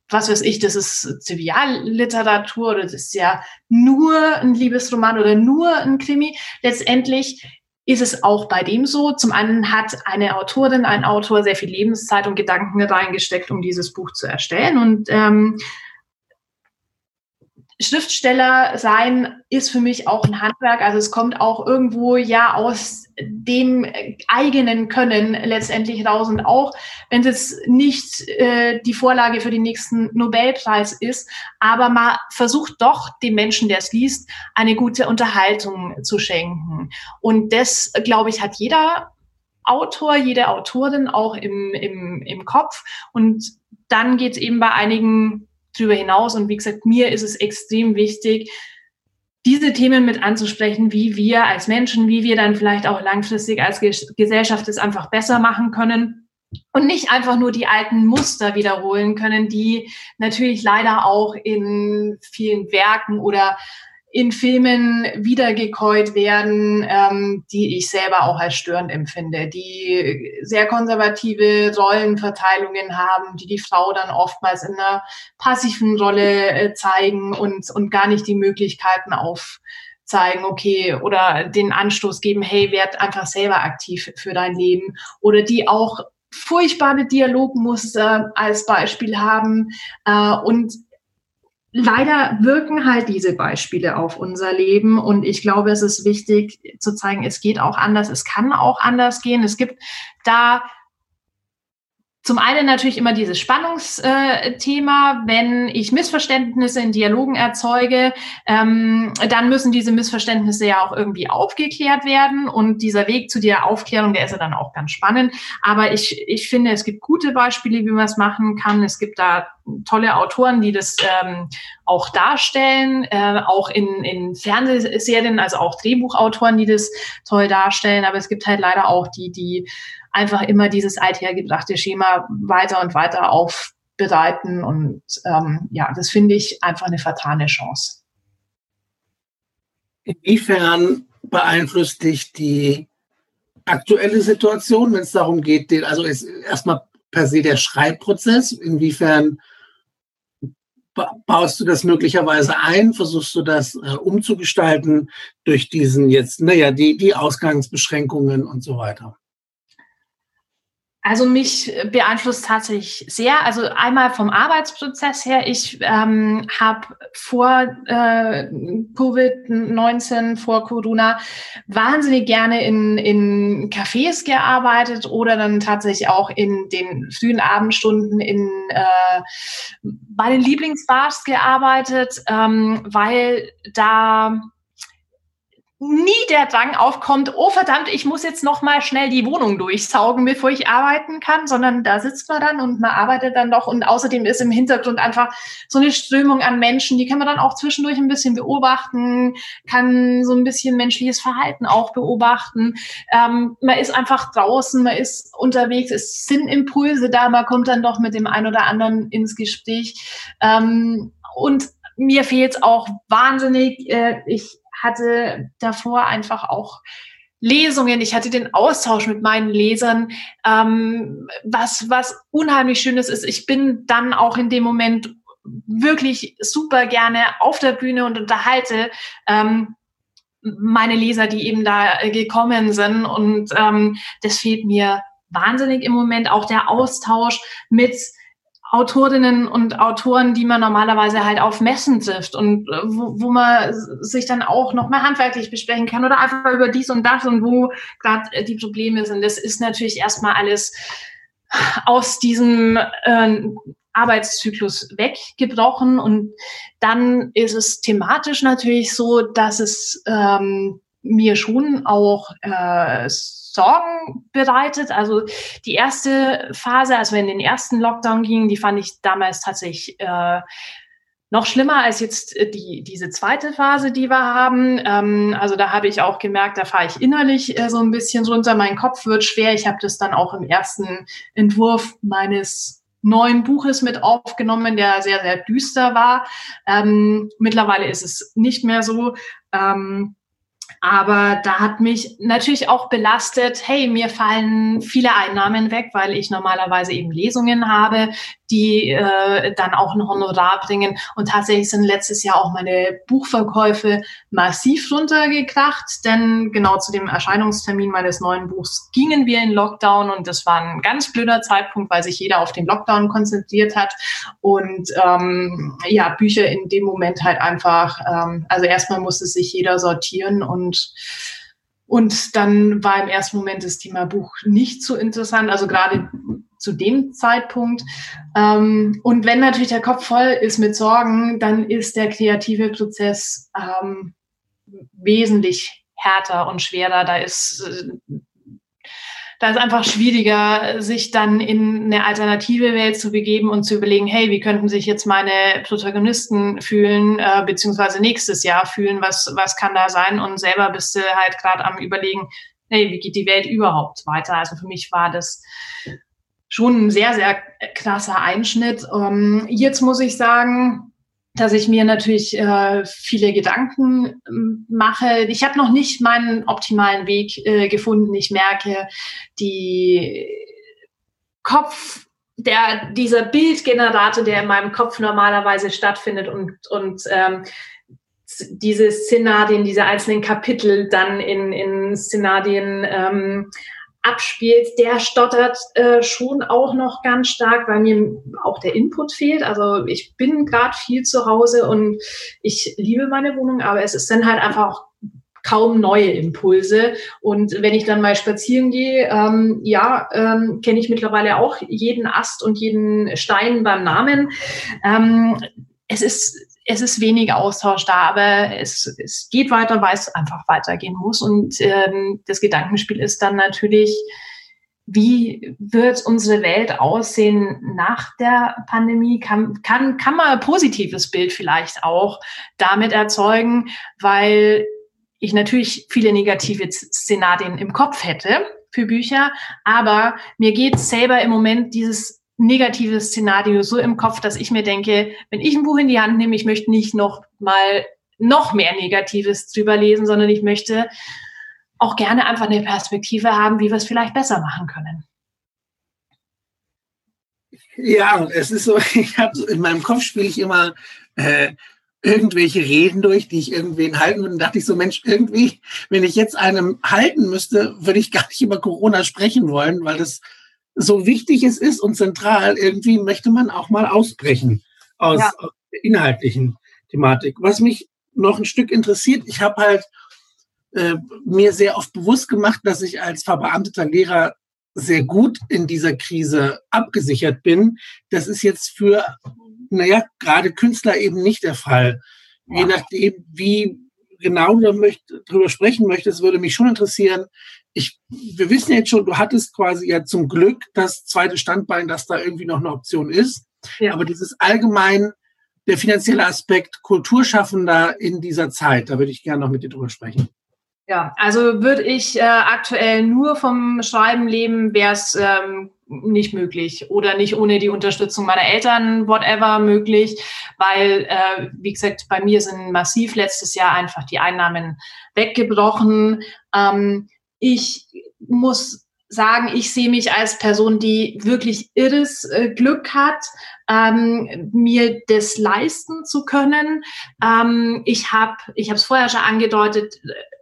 was weiß ich, das ist Trivialliteratur oder das ist ja nur ein Liebesroman oder nur ein Krimi. Letztendlich ist es auch bei dem so. Zum einen hat eine Autorin, ein Autor sehr viel Lebenszeit und Gedanken reingesteckt, um dieses Buch zu erstellen. Und ähm, Schriftsteller sein ist für mich auch ein Handwerk. Also es kommt auch irgendwo ja aus dem eigenen Können letztendlich raus. Und auch wenn es nicht äh, die Vorlage für den nächsten Nobelpreis ist, aber man versucht doch dem Menschen, der es liest, eine gute Unterhaltung zu schenken. Und das, glaube ich, hat jeder Autor, jede Autorin auch im, im, im Kopf. Und dann geht es eben bei einigen drüber hinaus. Und wie gesagt, mir ist es extrem wichtig, diese Themen mit anzusprechen, wie wir als Menschen, wie wir dann vielleicht auch langfristig als Gesellschaft es einfach besser machen können und nicht einfach nur die alten Muster wiederholen können, die natürlich leider auch in vielen Werken oder in Filmen wiedergekäut werden, ähm, die ich selber auch als störend empfinde, die sehr konservative Rollenverteilungen haben, die die Frau dann oftmals in einer passiven Rolle äh, zeigen und, und gar nicht die Möglichkeiten aufzeigen, okay, oder den Anstoß geben, hey, werd einfach selber aktiv für dein Leben, oder die auch furchtbare Dialogmuster als Beispiel haben äh, und leider wirken halt diese Beispiele auf unser Leben und ich glaube, es ist wichtig zu zeigen, es geht auch anders, es kann auch anders gehen. Es gibt da zum einen natürlich immer dieses Spannungsthema, wenn ich Missverständnisse in Dialogen erzeuge, ähm, dann müssen diese Missverständnisse ja auch irgendwie aufgeklärt werden und dieser Weg zu der Aufklärung, der ist ja dann auch ganz spannend. Aber ich, ich finde, es gibt gute Beispiele, wie man es machen kann. Es gibt da tolle Autoren, die das ähm, auch darstellen, äh, auch in, in Fernsehserien, also auch Drehbuchautoren, die das toll darstellen. Aber es gibt halt leider auch die, die einfach immer dieses althergebrachte Schema weiter und weiter aufbereiten. Und ähm, ja, das finde ich einfach eine vertane Chance. Inwiefern beeinflusst dich die aktuelle Situation, wenn es darum geht, den, also erstmal per se der Schreibprozess, inwiefern baust du das möglicherweise ein, versuchst du das äh, umzugestalten durch diesen jetzt, naja, die, die Ausgangsbeschränkungen und so weiter? Also mich beeinflusst tatsächlich sehr. Also einmal vom Arbeitsprozess her. Ich ähm, habe vor äh, Covid-19, vor Corona wahnsinnig gerne in, in Cafés gearbeitet oder dann tatsächlich auch in den frühen Abendstunden in, äh, bei den Lieblingsbars gearbeitet, ähm, weil da nie der Drang aufkommt, oh verdammt, ich muss jetzt noch mal schnell die Wohnung durchsaugen, bevor ich arbeiten kann, sondern da sitzt man dann und man arbeitet dann doch und außerdem ist im Hintergrund einfach so eine Strömung an Menschen, die kann man dann auch zwischendurch ein bisschen beobachten, kann so ein bisschen menschliches Verhalten auch beobachten. Ähm, man ist einfach draußen, man ist unterwegs, es sind Impulse da, man kommt dann doch mit dem einen oder anderen ins Gespräch ähm, und mir fehlt es auch wahnsinnig. Äh, ich hatte davor einfach auch Lesungen, ich hatte den Austausch mit meinen Lesern, ähm, was, was unheimlich Schönes ist. Ich bin dann auch in dem Moment wirklich super gerne auf der Bühne und unterhalte ähm, meine Leser, die eben da gekommen sind. Und ähm, das fehlt mir wahnsinnig im Moment. Auch der Austausch mit Autorinnen und Autoren, die man normalerweise halt auf Messen trifft und äh, wo, wo man sich dann auch noch mal handwerklich besprechen kann oder einfach über dies und das und wo gerade äh, die Probleme sind. Das ist natürlich erstmal alles aus diesem äh, Arbeitszyklus weggebrochen und dann ist es thematisch natürlich so, dass es ähm, mir schon auch äh, Sorgen bereitet. Also die erste Phase, als wir in den ersten Lockdown gingen, die fand ich damals tatsächlich äh, noch schlimmer als jetzt äh, die, diese zweite Phase, die wir haben. Ähm, also da habe ich auch gemerkt, da fahre ich innerlich äh, so ein bisschen runter. Mein Kopf wird schwer. Ich habe das dann auch im ersten Entwurf meines neuen Buches mit aufgenommen, der sehr, sehr düster war. Ähm, mittlerweile ist es nicht mehr so. Ähm, aber da hat mich natürlich auch belastet, hey, mir fallen viele Einnahmen weg, weil ich normalerweise eben Lesungen habe, die äh, dann auch ein Honorar bringen. Und tatsächlich sind letztes Jahr auch meine Buchverkäufe massiv runtergekracht, denn genau zu dem Erscheinungstermin meines neuen Buchs gingen wir in Lockdown und das war ein ganz blöder Zeitpunkt, weil sich jeder auf den Lockdown konzentriert hat und ähm, ja, Bücher in dem Moment halt einfach, ähm, also erstmal musste sich jeder sortieren und und dann war im ersten Moment das Thema Buch nicht so interessant, also gerade zu dem Zeitpunkt. Ähm, und wenn natürlich der Kopf voll ist mit Sorgen, dann ist der kreative Prozess ähm, wesentlich härter und schwerer. Da ist äh, da ist einfach schwieriger, sich dann in eine alternative Welt zu begeben und zu überlegen, hey, wie könnten sich jetzt meine Protagonisten fühlen, äh, beziehungsweise nächstes Jahr fühlen, was, was kann da sein? Und selber bist du halt gerade am überlegen, hey, wie geht die Welt überhaupt weiter? Also für mich war das schon ein sehr, sehr krasser Einschnitt. Ähm, jetzt muss ich sagen, dass ich mir natürlich äh, viele Gedanken ähm, mache. Ich habe noch nicht meinen optimalen Weg äh, gefunden. Ich merke, die Kopf, der, dieser Bildgenerator, der in meinem Kopf normalerweise stattfindet und, und ähm, diese Szenarien, diese einzelnen Kapitel dann in, in Szenarien ähm, abspielt, der stottert äh, schon auch noch ganz stark, weil mir auch der Input fehlt. Also ich bin gerade viel zu Hause und ich liebe meine Wohnung, aber es ist dann halt einfach auch kaum neue Impulse. Und wenn ich dann mal spazieren gehe, ähm, ja, ähm, kenne ich mittlerweile auch jeden Ast und jeden Stein beim Namen. Ähm, es ist es ist wenig Austausch da, aber es, es geht weiter, weil es einfach weitergehen muss. Und ähm, das Gedankenspiel ist dann natürlich, wie wird unsere Welt aussehen nach der Pandemie? Kann, kann, kann man ein positives Bild vielleicht auch damit erzeugen, weil ich natürlich viele negative Szenarien im Kopf hätte für Bücher, aber mir geht selber im Moment dieses negatives Szenario so im Kopf, dass ich mir denke, wenn ich ein Buch in die Hand nehme, ich möchte nicht noch mal noch mehr Negatives drüber lesen, sondern ich möchte auch gerne einfach eine Perspektive haben, wie wir es vielleicht besser machen können. Ja, es ist so, [laughs] ich habe in meinem Kopf spiele ich immer äh, irgendwelche Reden durch, die ich irgendwen halten würde. Und dachte ich so, Mensch, irgendwie, wenn ich jetzt einem halten müsste, würde ich gar nicht über Corona sprechen wollen, weil das so wichtig es ist und zentral, irgendwie möchte man auch mal ausbrechen aus, ja. aus der inhaltlichen Thematik. Was mich noch ein Stück interessiert, ich habe halt äh, mir sehr oft bewusst gemacht, dass ich als verbeamteter Lehrer sehr gut in dieser Krise abgesichert bin. Das ist jetzt für, naja, gerade Künstler eben nicht der Fall. Ja. Je nachdem, wie genau darüber sprechen möchtest, würde mich schon interessieren, ich, wir wissen jetzt schon, du hattest quasi ja zum Glück das zweite Standbein, dass da irgendwie noch eine Option ist. Ja. Aber dieses allgemein, der finanzielle Aspekt Kulturschaffender in dieser Zeit, da würde ich gerne noch mit dir drüber sprechen. Ja, also würde ich äh, aktuell nur vom Schreiben leben, wäre es ähm, nicht möglich oder nicht ohne die Unterstützung meiner Eltern, whatever, möglich, weil, äh, wie gesagt, bei mir sind massiv letztes Jahr einfach die Einnahmen weggebrochen. Ähm, ich muss sagen, ich sehe mich als Person, die wirklich irres äh, Glück hat, ähm, mir das leisten zu können. Ähm, ich habe, ich habe es vorher schon angedeutet,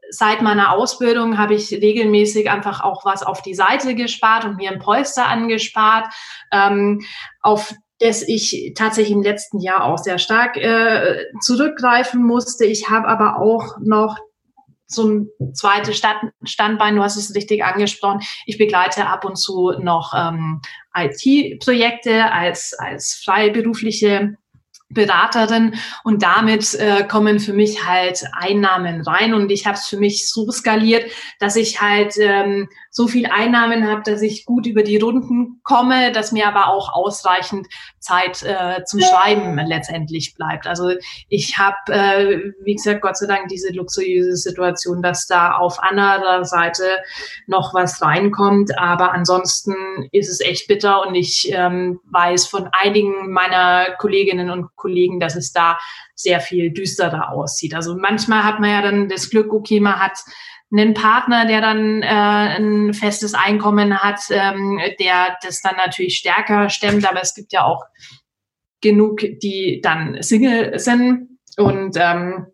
seit meiner Ausbildung habe ich regelmäßig einfach auch was auf die Seite gespart und mir ein Polster angespart, ähm, auf das ich tatsächlich im letzten Jahr auch sehr stark äh, zurückgreifen musste. Ich habe aber auch noch so ein zweites Stand, Standbein, du hast es richtig angesprochen. Ich begleite ab und zu noch ähm, IT-Projekte als, als freiberufliche Beraterin. Und damit äh, kommen für mich halt Einnahmen rein. Und ich habe es für mich so skaliert, dass ich halt ähm, so viel Einnahmen habe, dass ich gut über die Runden komme, dass mir aber auch ausreichend Zeit äh, zum Schreiben letztendlich bleibt. Also ich habe, äh, wie gesagt, Gott sei Dank diese luxuriöse Situation, dass da auf anderer Seite noch was reinkommt. Aber ansonsten ist es echt bitter und ich ähm, weiß von einigen meiner Kolleginnen und Kollegen, dass es da sehr viel düsterer aussieht. Also manchmal hat man ja dann das Glück, okay, man hat einen Partner, der dann äh, ein festes Einkommen hat, ähm, der das dann natürlich stärker stemmt, aber es gibt ja auch genug, die dann Single sind und ähm,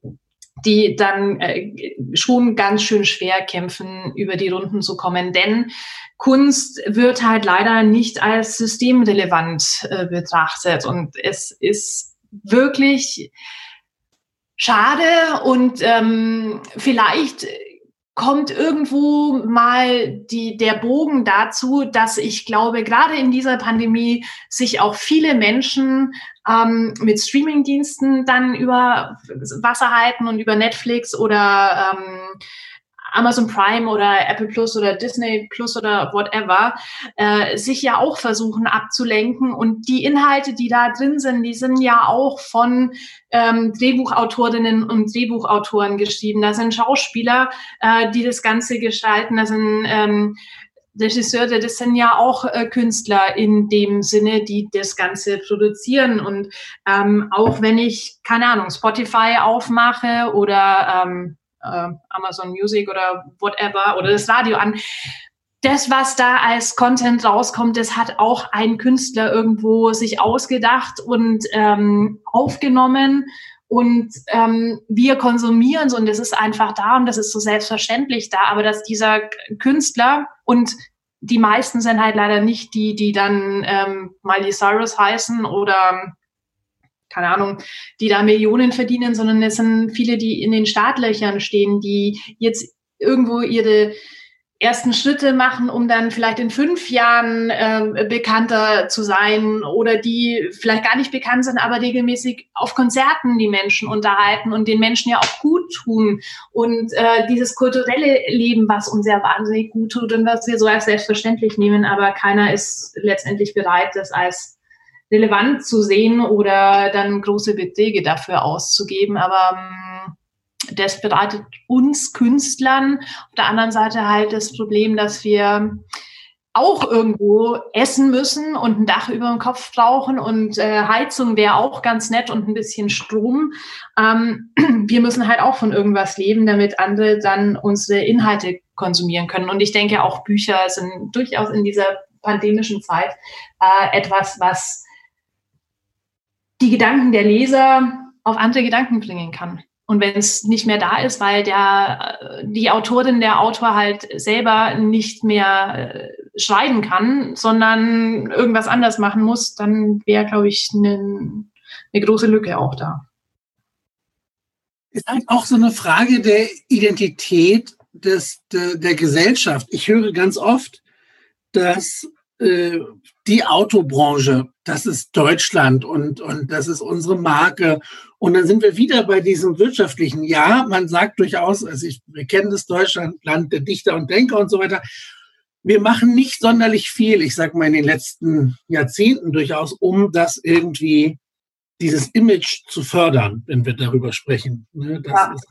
die dann äh, schon ganz schön schwer kämpfen, über die Runden zu kommen. Denn Kunst wird halt leider nicht als systemrelevant äh, betrachtet. Und es ist wirklich schade und ähm, vielleicht kommt irgendwo mal die, der Bogen dazu, dass ich glaube, gerade in dieser Pandemie sich auch viele Menschen ähm, mit Streamingdiensten dann über Wasser halten und über Netflix oder ähm, Amazon Prime oder Apple Plus oder Disney Plus oder whatever, äh, sich ja auch versuchen abzulenken. Und die Inhalte, die da drin sind, die sind ja auch von ähm, Drehbuchautorinnen und Drehbuchautoren geschrieben. Da sind Schauspieler, äh, die das Ganze gestalten. Da sind ähm, Regisseure, das sind ja auch äh, Künstler in dem Sinne, die das Ganze produzieren. Und ähm, auch wenn ich, keine Ahnung, Spotify aufmache oder ähm, äh, Amazon Music oder whatever oder das Radio an. Das, was da als Content rauskommt, das hat auch ein Künstler irgendwo sich ausgedacht und ähm, aufgenommen. Und ähm, wir konsumieren so und das ist einfach da und das ist so selbstverständlich da. Aber dass dieser Künstler und die meisten sind halt leider nicht die, die dann ähm, Miley Cyrus heißen oder keine Ahnung, die da Millionen verdienen, sondern es sind viele, die in den Startlöchern stehen, die jetzt irgendwo ihre ersten Schritte machen, um dann vielleicht in fünf Jahren äh, bekannter zu sein oder die vielleicht gar nicht bekannt sind, aber regelmäßig auf Konzerten die Menschen unterhalten und den Menschen ja auch gut tun. Und äh, dieses kulturelle Leben, was uns ja wahnsinnig gut tut und was wir so als selbstverständlich nehmen, aber keiner ist letztendlich bereit, das als relevant zu sehen oder dann große Beträge dafür auszugeben. Aber ähm, das bereitet uns Künstlern auf der anderen Seite halt das Problem, dass wir auch irgendwo essen müssen und ein Dach über dem Kopf brauchen und äh, Heizung wäre auch ganz nett und ein bisschen Strom. Ähm, [clears throat] wir müssen halt auch von irgendwas leben, damit andere dann unsere Inhalte konsumieren können. Und ich denke, auch Bücher sind durchaus in dieser pandemischen Zeit äh, etwas, was die Gedanken der Leser auf andere Gedanken bringen kann. Und wenn es nicht mehr da ist, weil der, die Autorin, der Autor halt selber nicht mehr äh, schreiben kann, sondern irgendwas anders machen muss, dann wäre, glaube ich, eine, eine große Lücke auch da. Ist halt auch so eine Frage der Identität des, der, der Gesellschaft. Ich höre ganz oft, dass äh, die Autobranche, das ist Deutschland und, und das ist unsere Marke. Und dann sind wir wieder bei diesem wirtschaftlichen. Ja, man sagt durchaus, also ich, wir kennen das Deutschland, Land der Dichter und Denker und so weiter. Wir machen nicht sonderlich viel, ich sage mal in den letzten Jahrzehnten durchaus, um das irgendwie, dieses Image zu fördern, wenn wir darüber sprechen. Ne, ja. ist,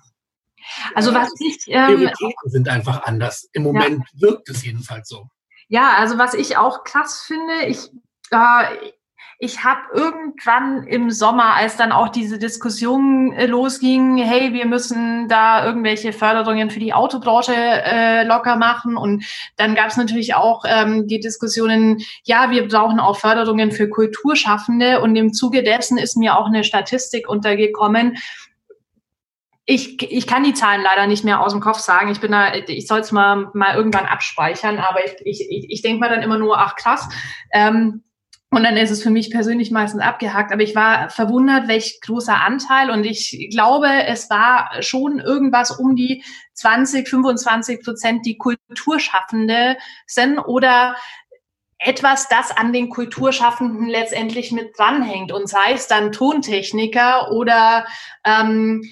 also was ich... Ähm, Prioritäten sind einfach anders. Im Moment ja. wirkt es jedenfalls so. Ja, also was ich auch krass finde, ich, äh, ich habe irgendwann im Sommer, als dann auch diese Diskussion äh, losging, hey, wir müssen da irgendwelche Förderungen für die Autobranche äh, locker machen. Und dann gab es natürlich auch ähm, die Diskussionen, ja, wir brauchen auch Förderungen für Kulturschaffende. Und im Zuge dessen ist mir auch eine Statistik untergekommen, ich, ich kann die Zahlen leider nicht mehr aus dem Kopf sagen. Ich bin da, ich soll es mal, mal irgendwann abspeichern, aber ich, ich, ich denke mal dann immer nur, ach krass. Ähm, und dann ist es für mich persönlich meistens abgehakt. Aber ich war verwundert, welch großer Anteil. Und ich glaube, es war schon irgendwas um die 20, 25 Prozent, die Kulturschaffende sind oder etwas, das an den Kulturschaffenden letztendlich mit dranhängt. Und sei es dann Tontechniker oder ähm,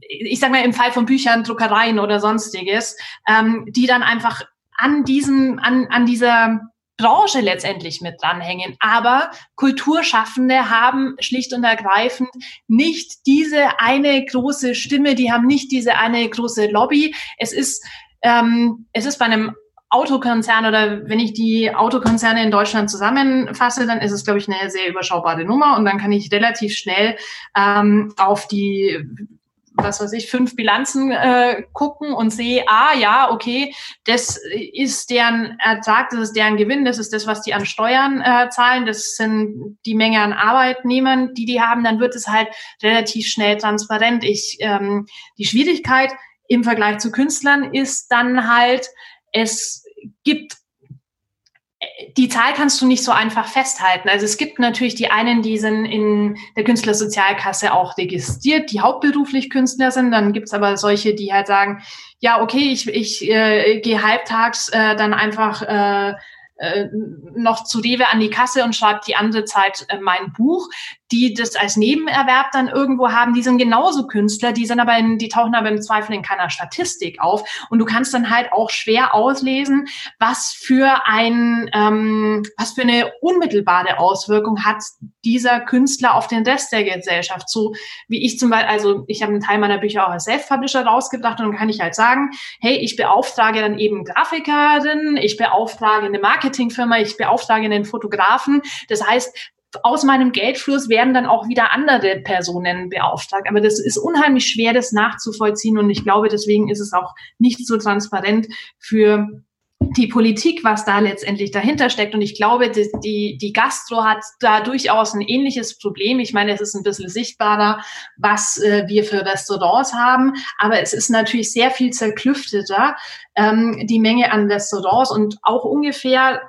ich sage mal im Fall von Büchern, Druckereien oder sonstiges, ähm, die dann einfach an diesem, an, an dieser Branche letztendlich mit dranhängen. Aber Kulturschaffende haben schlicht und ergreifend nicht diese eine große Stimme, die haben nicht diese eine große Lobby. Es ist, ähm, es ist bei einem Autokonzern oder wenn ich die Autokonzerne in Deutschland zusammenfasse, dann ist es, glaube ich, eine sehr überschaubare Nummer und dann kann ich relativ schnell ähm, auf die was weiß ich, fünf Bilanzen äh, gucken und sehe, ah ja, okay, das ist deren Ertrag, das ist deren Gewinn, das ist das, was die an Steuern äh, zahlen, das sind die Menge an Arbeitnehmern, die die haben, dann wird es halt relativ schnell transparent. Ich, ähm, die Schwierigkeit im Vergleich zu Künstlern ist dann halt, es gibt die Zahl kannst du nicht so einfach festhalten. Also es gibt natürlich die einen, die sind in der Künstlersozialkasse auch registriert, die hauptberuflich Künstler sind. Dann gibt's aber solche, die halt sagen, ja, okay, ich, ich äh, gehe halbtags äh, dann einfach äh, äh, noch zu Rewe an die Kasse und schreibe die andere Zeit äh, mein Buch die das als Nebenerwerb dann irgendwo haben, die sind genauso Künstler, die sind aber in, die tauchen aber im Zweifel in keiner Statistik auf. Und du kannst dann halt auch schwer auslesen, was für ein, ähm, was für eine unmittelbare Auswirkung hat dieser Künstler auf den Rest der Gesellschaft. So wie ich zum Beispiel, also ich habe einen Teil meiner Bücher auch als Self-Publisher rausgebracht und dann kann ich halt sagen, hey, ich beauftrage dann eben Grafikerin, ich beauftrage eine Marketingfirma, ich beauftrage einen Fotografen. Das heißt, aus meinem Geldfluss werden dann auch wieder andere Personen beauftragt. Aber das ist unheimlich schwer, das nachzuvollziehen. Und ich glaube, deswegen ist es auch nicht so transparent für die Politik, was da letztendlich dahinter steckt. Und ich glaube, die, die, die Gastro hat da durchaus ein ähnliches Problem. Ich meine, es ist ein bisschen sichtbarer, was äh, wir für Restaurants haben, aber es ist natürlich sehr viel zerklüfteter, ähm, die Menge an Restaurants und auch ungefähr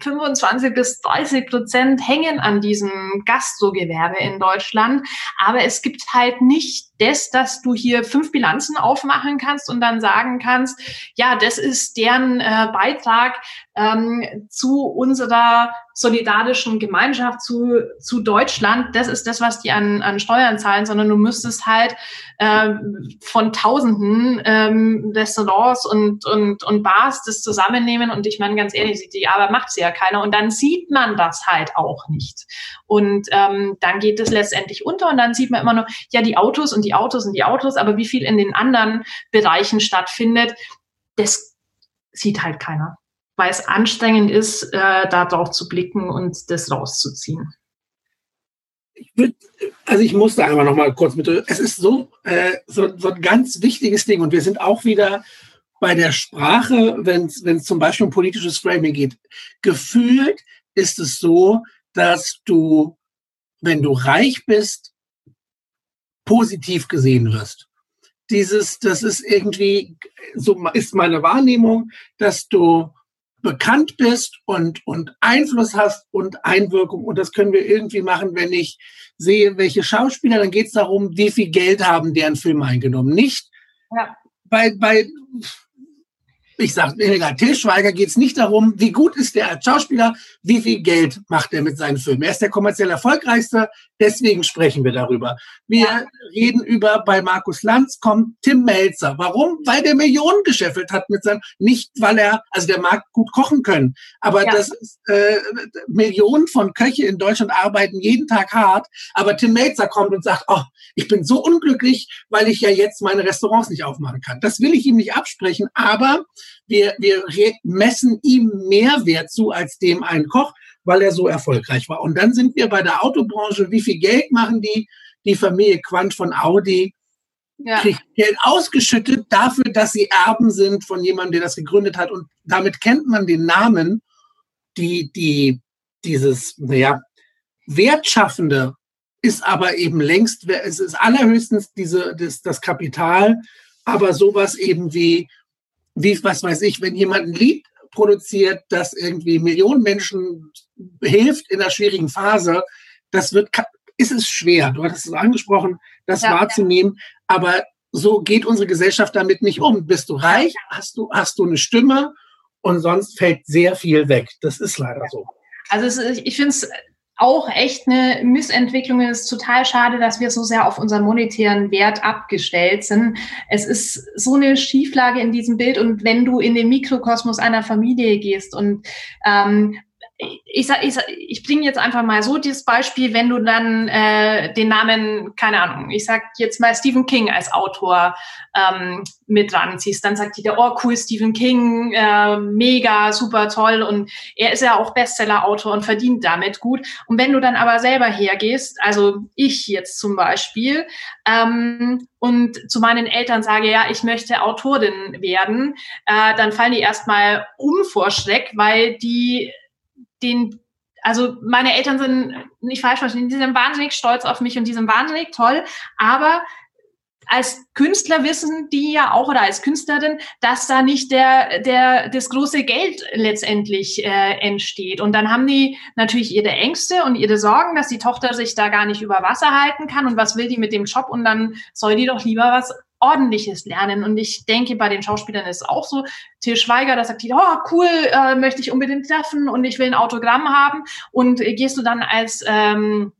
25 bis 30 Prozent hängen an diesem Gastrogewerbe in Deutschland. Aber es gibt halt nicht das, dass du hier fünf Bilanzen aufmachen kannst und dann sagen kannst, ja, das ist deren äh, Beitrag ähm, zu unserer solidarischen Gemeinschaft, zu, zu Deutschland. Das ist das, was die an, an Steuern zahlen, sondern du müsstest halt äh, von Tausenden ähm, Restaurants und, und, und Bars das zusammennehmen. Und ich meine, ganz ehrlich, die Arbeit macht sie ja keiner. Und dann sieht man das halt auch nicht. Und ähm, dann geht es letztendlich unter und dann sieht man immer nur, ja, die Autos und die Autos und die Autos, aber wie viel in den anderen Bereichen stattfindet, das sieht halt keiner weil es anstrengend ist, äh, da drauf zu blicken und das rauszuziehen. Ich würd, also ich musste einmal noch mal kurz mit. Es ist so, äh, so, so ein ganz wichtiges Ding und wir sind auch wieder bei der Sprache, wenn es zum Beispiel um politisches Framing geht. Gefühlt ist es so, dass du, wenn du reich bist, positiv gesehen wirst. Dieses, das ist irgendwie, so ist meine Wahrnehmung, dass du bekannt bist und, und Einfluss hast und Einwirkung. Und das können wir irgendwie machen, wenn ich sehe, welche Schauspieler, dann geht es darum, wie viel Geld haben deren Film eingenommen. Nicht ja. bei, bei ich sage, egal, Till Schweiger geht es nicht darum, wie gut ist der als Schauspieler, wie viel Geld macht er mit seinen Filmen. Er ist der kommerziell erfolgreichste, deswegen sprechen wir darüber. Wir ja. reden über, bei Markus Lanz kommt Tim Melzer. Warum? Weil der Millionen gescheffelt hat mit seinem, nicht weil er, also der mag gut kochen können, aber ja. das ist, äh, Millionen von Köche in Deutschland arbeiten jeden Tag hart, aber Tim Melzer kommt und sagt, oh, ich bin so unglücklich, weil ich ja jetzt meine Restaurants nicht aufmachen kann. Das will ich ihm nicht absprechen, aber wir, wir messen ihm mehr Wert zu als dem einen Koch, weil er so erfolgreich war. Und dann sind wir bei der Autobranche. Wie viel Geld machen die? Die Familie Quant von Audi ja. kriegt Geld ausgeschüttet dafür, dass sie Erben sind von jemandem, der das gegründet hat. Und damit kennt man den Namen, die, die, dieses, naja, Wertschaffende ist aber eben längst, es ist allerhöchstens diese, das, das Kapital, aber sowas eben wie wie, was weiß ich, wenn jemand ein Lied produziert, das irgendwie Millionen Menschen hilft in einer schwierigen Phase, das wird, ist es schwer. Du hattest es angesprochen, das ja, wahrzunehmen. Ja. Aber so geht unsere Gesellschaft damit nicht um. Bist du reich, hast du, hast du eine Stimme und sonst fällt sehr viel weg. Das ist leider so. Also es, ich finde es auch echt eine Missentwicklung. Es ist total schade, dass wir so sehr auf unseren monetären Wert abgestellt sind. Es ist so eine Schieflage in diesem Bild. Und wenn du in den Mikrokosmos einer Familie gehst und ähm, ich, sag, ich, ich bringe jetzt einfach mal so dieses Beispiel, wenn du dann äh, den Namen, keine Ahnung, ich sag jetzt mal Stephen King als Autor ähm, mit ranziehst, dann sagt jeder, oh cool, Stephen King, äh, mega, super toll und er ist ja auch Bestseller-Autor und verdient damit gut. Und wenn du dann aber selber hergehst, also ich jetzt zum Beispiel, ähm, und zu meinen Eltern sage, ja, ich möchte Autorin werden, äh, dann fallen die erstmal um vor Schreck, weil die den, also meine Eltern sind nicht falsch verstehen, die sind wahnsinnig stolz auf mich und die sind wahnsinnig toll, aber als Künstler wissen die ja auch oder als Künstlerin, dass da nicht der, der, das große Geld letztendlich äh, entsteht. Und dann haben die natürlich ihre Ängste und ihre Sorgen, dass die Tochter sich da gar nicht über Wasser halten kann und was will die mit dem Job und dann soll die doch lieber was Ordentliches lernen. Und ich denke, bei den Schauspielern ist es auch so. Till Schweiger, da sagt die, oh cool, äh, möchte ich unbedingt treffen und ich will ein Autogramm haben. Und äh, gehst du dann als ähm,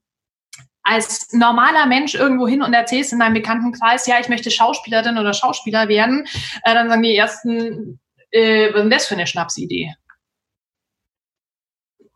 als normaler Mensch irgendwo hin und erzählst in deinem Bekanntenkreis, ja, ich möchte Schauspielerin oder Schauspieler werden, äh, dann sagen die ersten, äh, was ist denn das für eine Schnapsidee?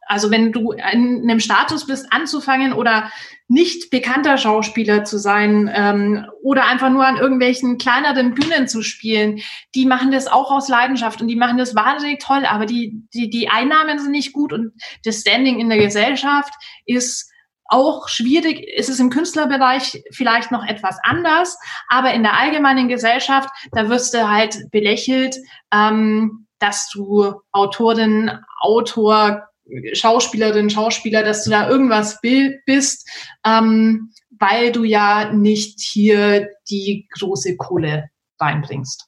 Also wenn du in einem Status bist, anzufangen oder nicht bekannter Schauspieler zu sein ähm, oder einfach nur an irgendwelchen kleineren Bühnen zu spielen, die machen das auch aus Leidenschaft und die machen das wahnsinnig toll, aber die, die, die Einnahmen sind nicht gut und das Standing in der Gesellschaft ist auch schwierig. ist Es im Künstlerbereich vielleicht noch etwas anders, aber in der allgemeinen Gesellschaft, da wirst du halt belächelt, ähm, dass du Autorin, Autor, Schauspielerin, Schauspieler, dass du da irgendwas bist, ähm, weil du ja nicht hier die große Kohle reinbringst.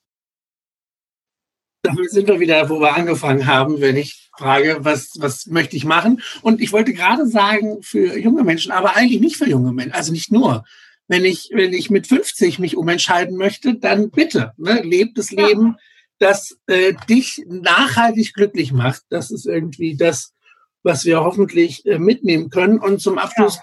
Damit sind wir wieder, wo wir angefangen haben, wenn ich frage, was, was möchte ich machen? Und ich wollte gerade sagen, für junge Menschen, aber eigentlich nicht für junge Menschen, also nicht nur. Wenn ich, wenn ich mit 50 mich umentscheiden möchte, dann bitte, ne, lebt das Leben, ja. das äh, dich nachhaltig glücklich macht. Das ist irgendwie das, was wir hoffentlich äh, mitnehmen können. Und zum Abschluss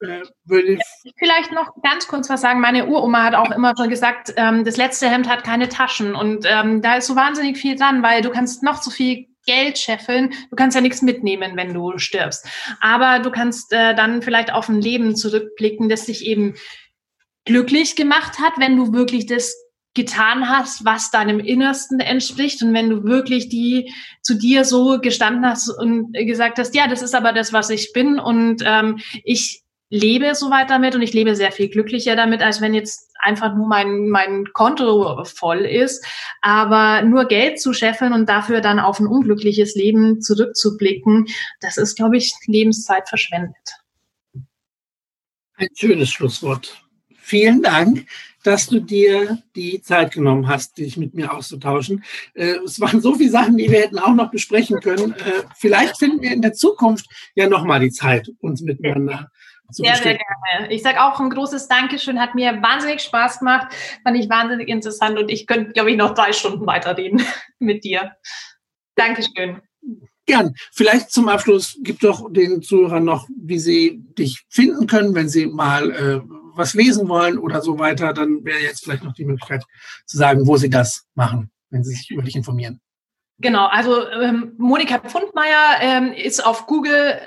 ja. äh, würde ich vielleicht noch ganz kurz was sagen. Meine Uroma hat auch immer schon gesagt, ähm, das letzte Hemd hat keine Taschen. Und ähm, da ist so wahnsinnig viel dran, weil du kannst noch so viel Geld scheffeln. Du kannst ja nichts mitnehmen, wenn du stirbst. Aber du kannst äh, dann vielleicht auf ein Leben zurückblicken, das dich eben glücklich gemacht hat, wenn du wirklich das getan hast, was deinem Innersten entspricht und wenn du wirklich die zu dir so gestanden hast und gesagt hast, ja, das ist aber das, was ich bin und ähm, ich lebe soweit damit und ich lebe sehr viel glücklicher damit, als wenn jetzt einfach nur mein, mein Konto voll ist. Aber nur Geld zu scheffeln und dafür dann auf ein unglückliches Leben zurückzublicken, das ist, glaube ich, Lebenszeit verschwendet. Ein schönes Schlusswort. Vielen Dank dass du dir die Zeit genommen hast, dich mit mir auszutauschen. Äh, es waren so viele Sachen, die wir hätten auch noch besprechen können. Äh, vielleicht finden wir in der Zukunft ja nochmal die Zeit, uns miteinander zu Sehr, sehr gerne. Ich sage auch ein großes Dankeschön, hat mir wahnsinnig Spaß gemacht, fand ich wahnsinnig interessant und ich könnte, glaube ich, noch drei Stunden weiterreden [laughs] mit dir. Dankeschön. Gern. Vielleicht zum Abschluss gibt doch den Zuhörern noch, wie sie dich finden können, wenn sie mal äh, was lesen wollen oder so weiter, dann wäre jetzt vielleicht noch die Möglichkeit zu sagen, wo sie das machen, wenn sie sich über dich informieren. Genau, also ähm, Monika Pfundmeier ähm, ist auf Google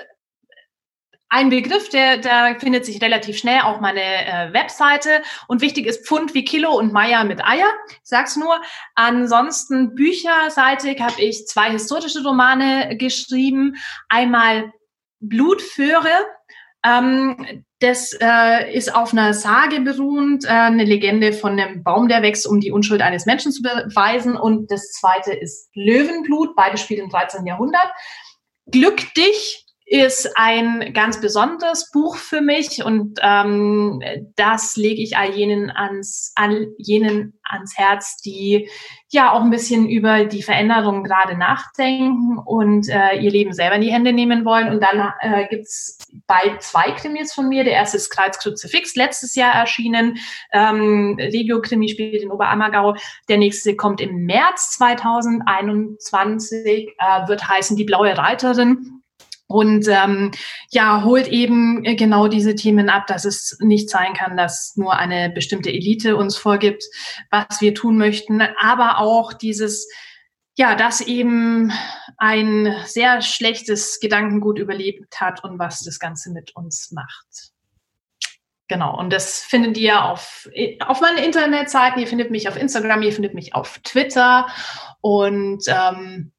ein Begriff, der, da findet sich relativ schnell auch meine äh, Webseite. Und wichtig ist Pfund wie Kilo und Meier mit Eier. Ich sag's nur. Ansonsten bücherseitig habe ich zwei historische Romane geschrieben. Einmal Blutföhre. Ähm, das äh, ist auf einer Sage beruhend, äh, eine Legende von einem Baum, der wächst, um die Unschuld eines Menschen zu beweisen. Und das zweite ist Löwenblut, beide spielen im 13. Jahrhundert. Glück dich ist ein ganz besonderes Buch für mich und ähm, das lege ich all jenen ans, all jenen ans Herz, die ja auch ein bisschen über die Veränderungen gerade nachdenken und äh, ihr Leben selber in die Hände nehmen wollen. Und dann äh, gibt's bald zwei Krimis von mir. Der erste ist Kreuz Kruzifix, letztes Jahr erschienen. Ähm, Regio-Krimi spielt in Oberammergau. Der nächste kommt im März 2021, äh, wird heißen Die blaue Reiterin und ähm, ja, holt eben äh, genau diese Themen ab, dass es nicht sein kann, dass nur eine bestimmte Elite uns vorgibt, was wir tun möchten, aber auch dieses, ja, dass eben ein sehr schlechtes Gedankengut überlebt hat und was das Ganze mit uns macht. Genau, und das findet ihr auf, auf meinen Internetseiten. Ihr findet mich auf Instagram, ihr findet mich auf Twitter und ähm,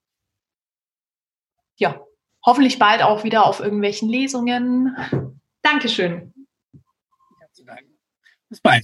ja, hoffentlich bald auch wieder auf irgendwelchen Lesungen. Dankeschön. Bis bald.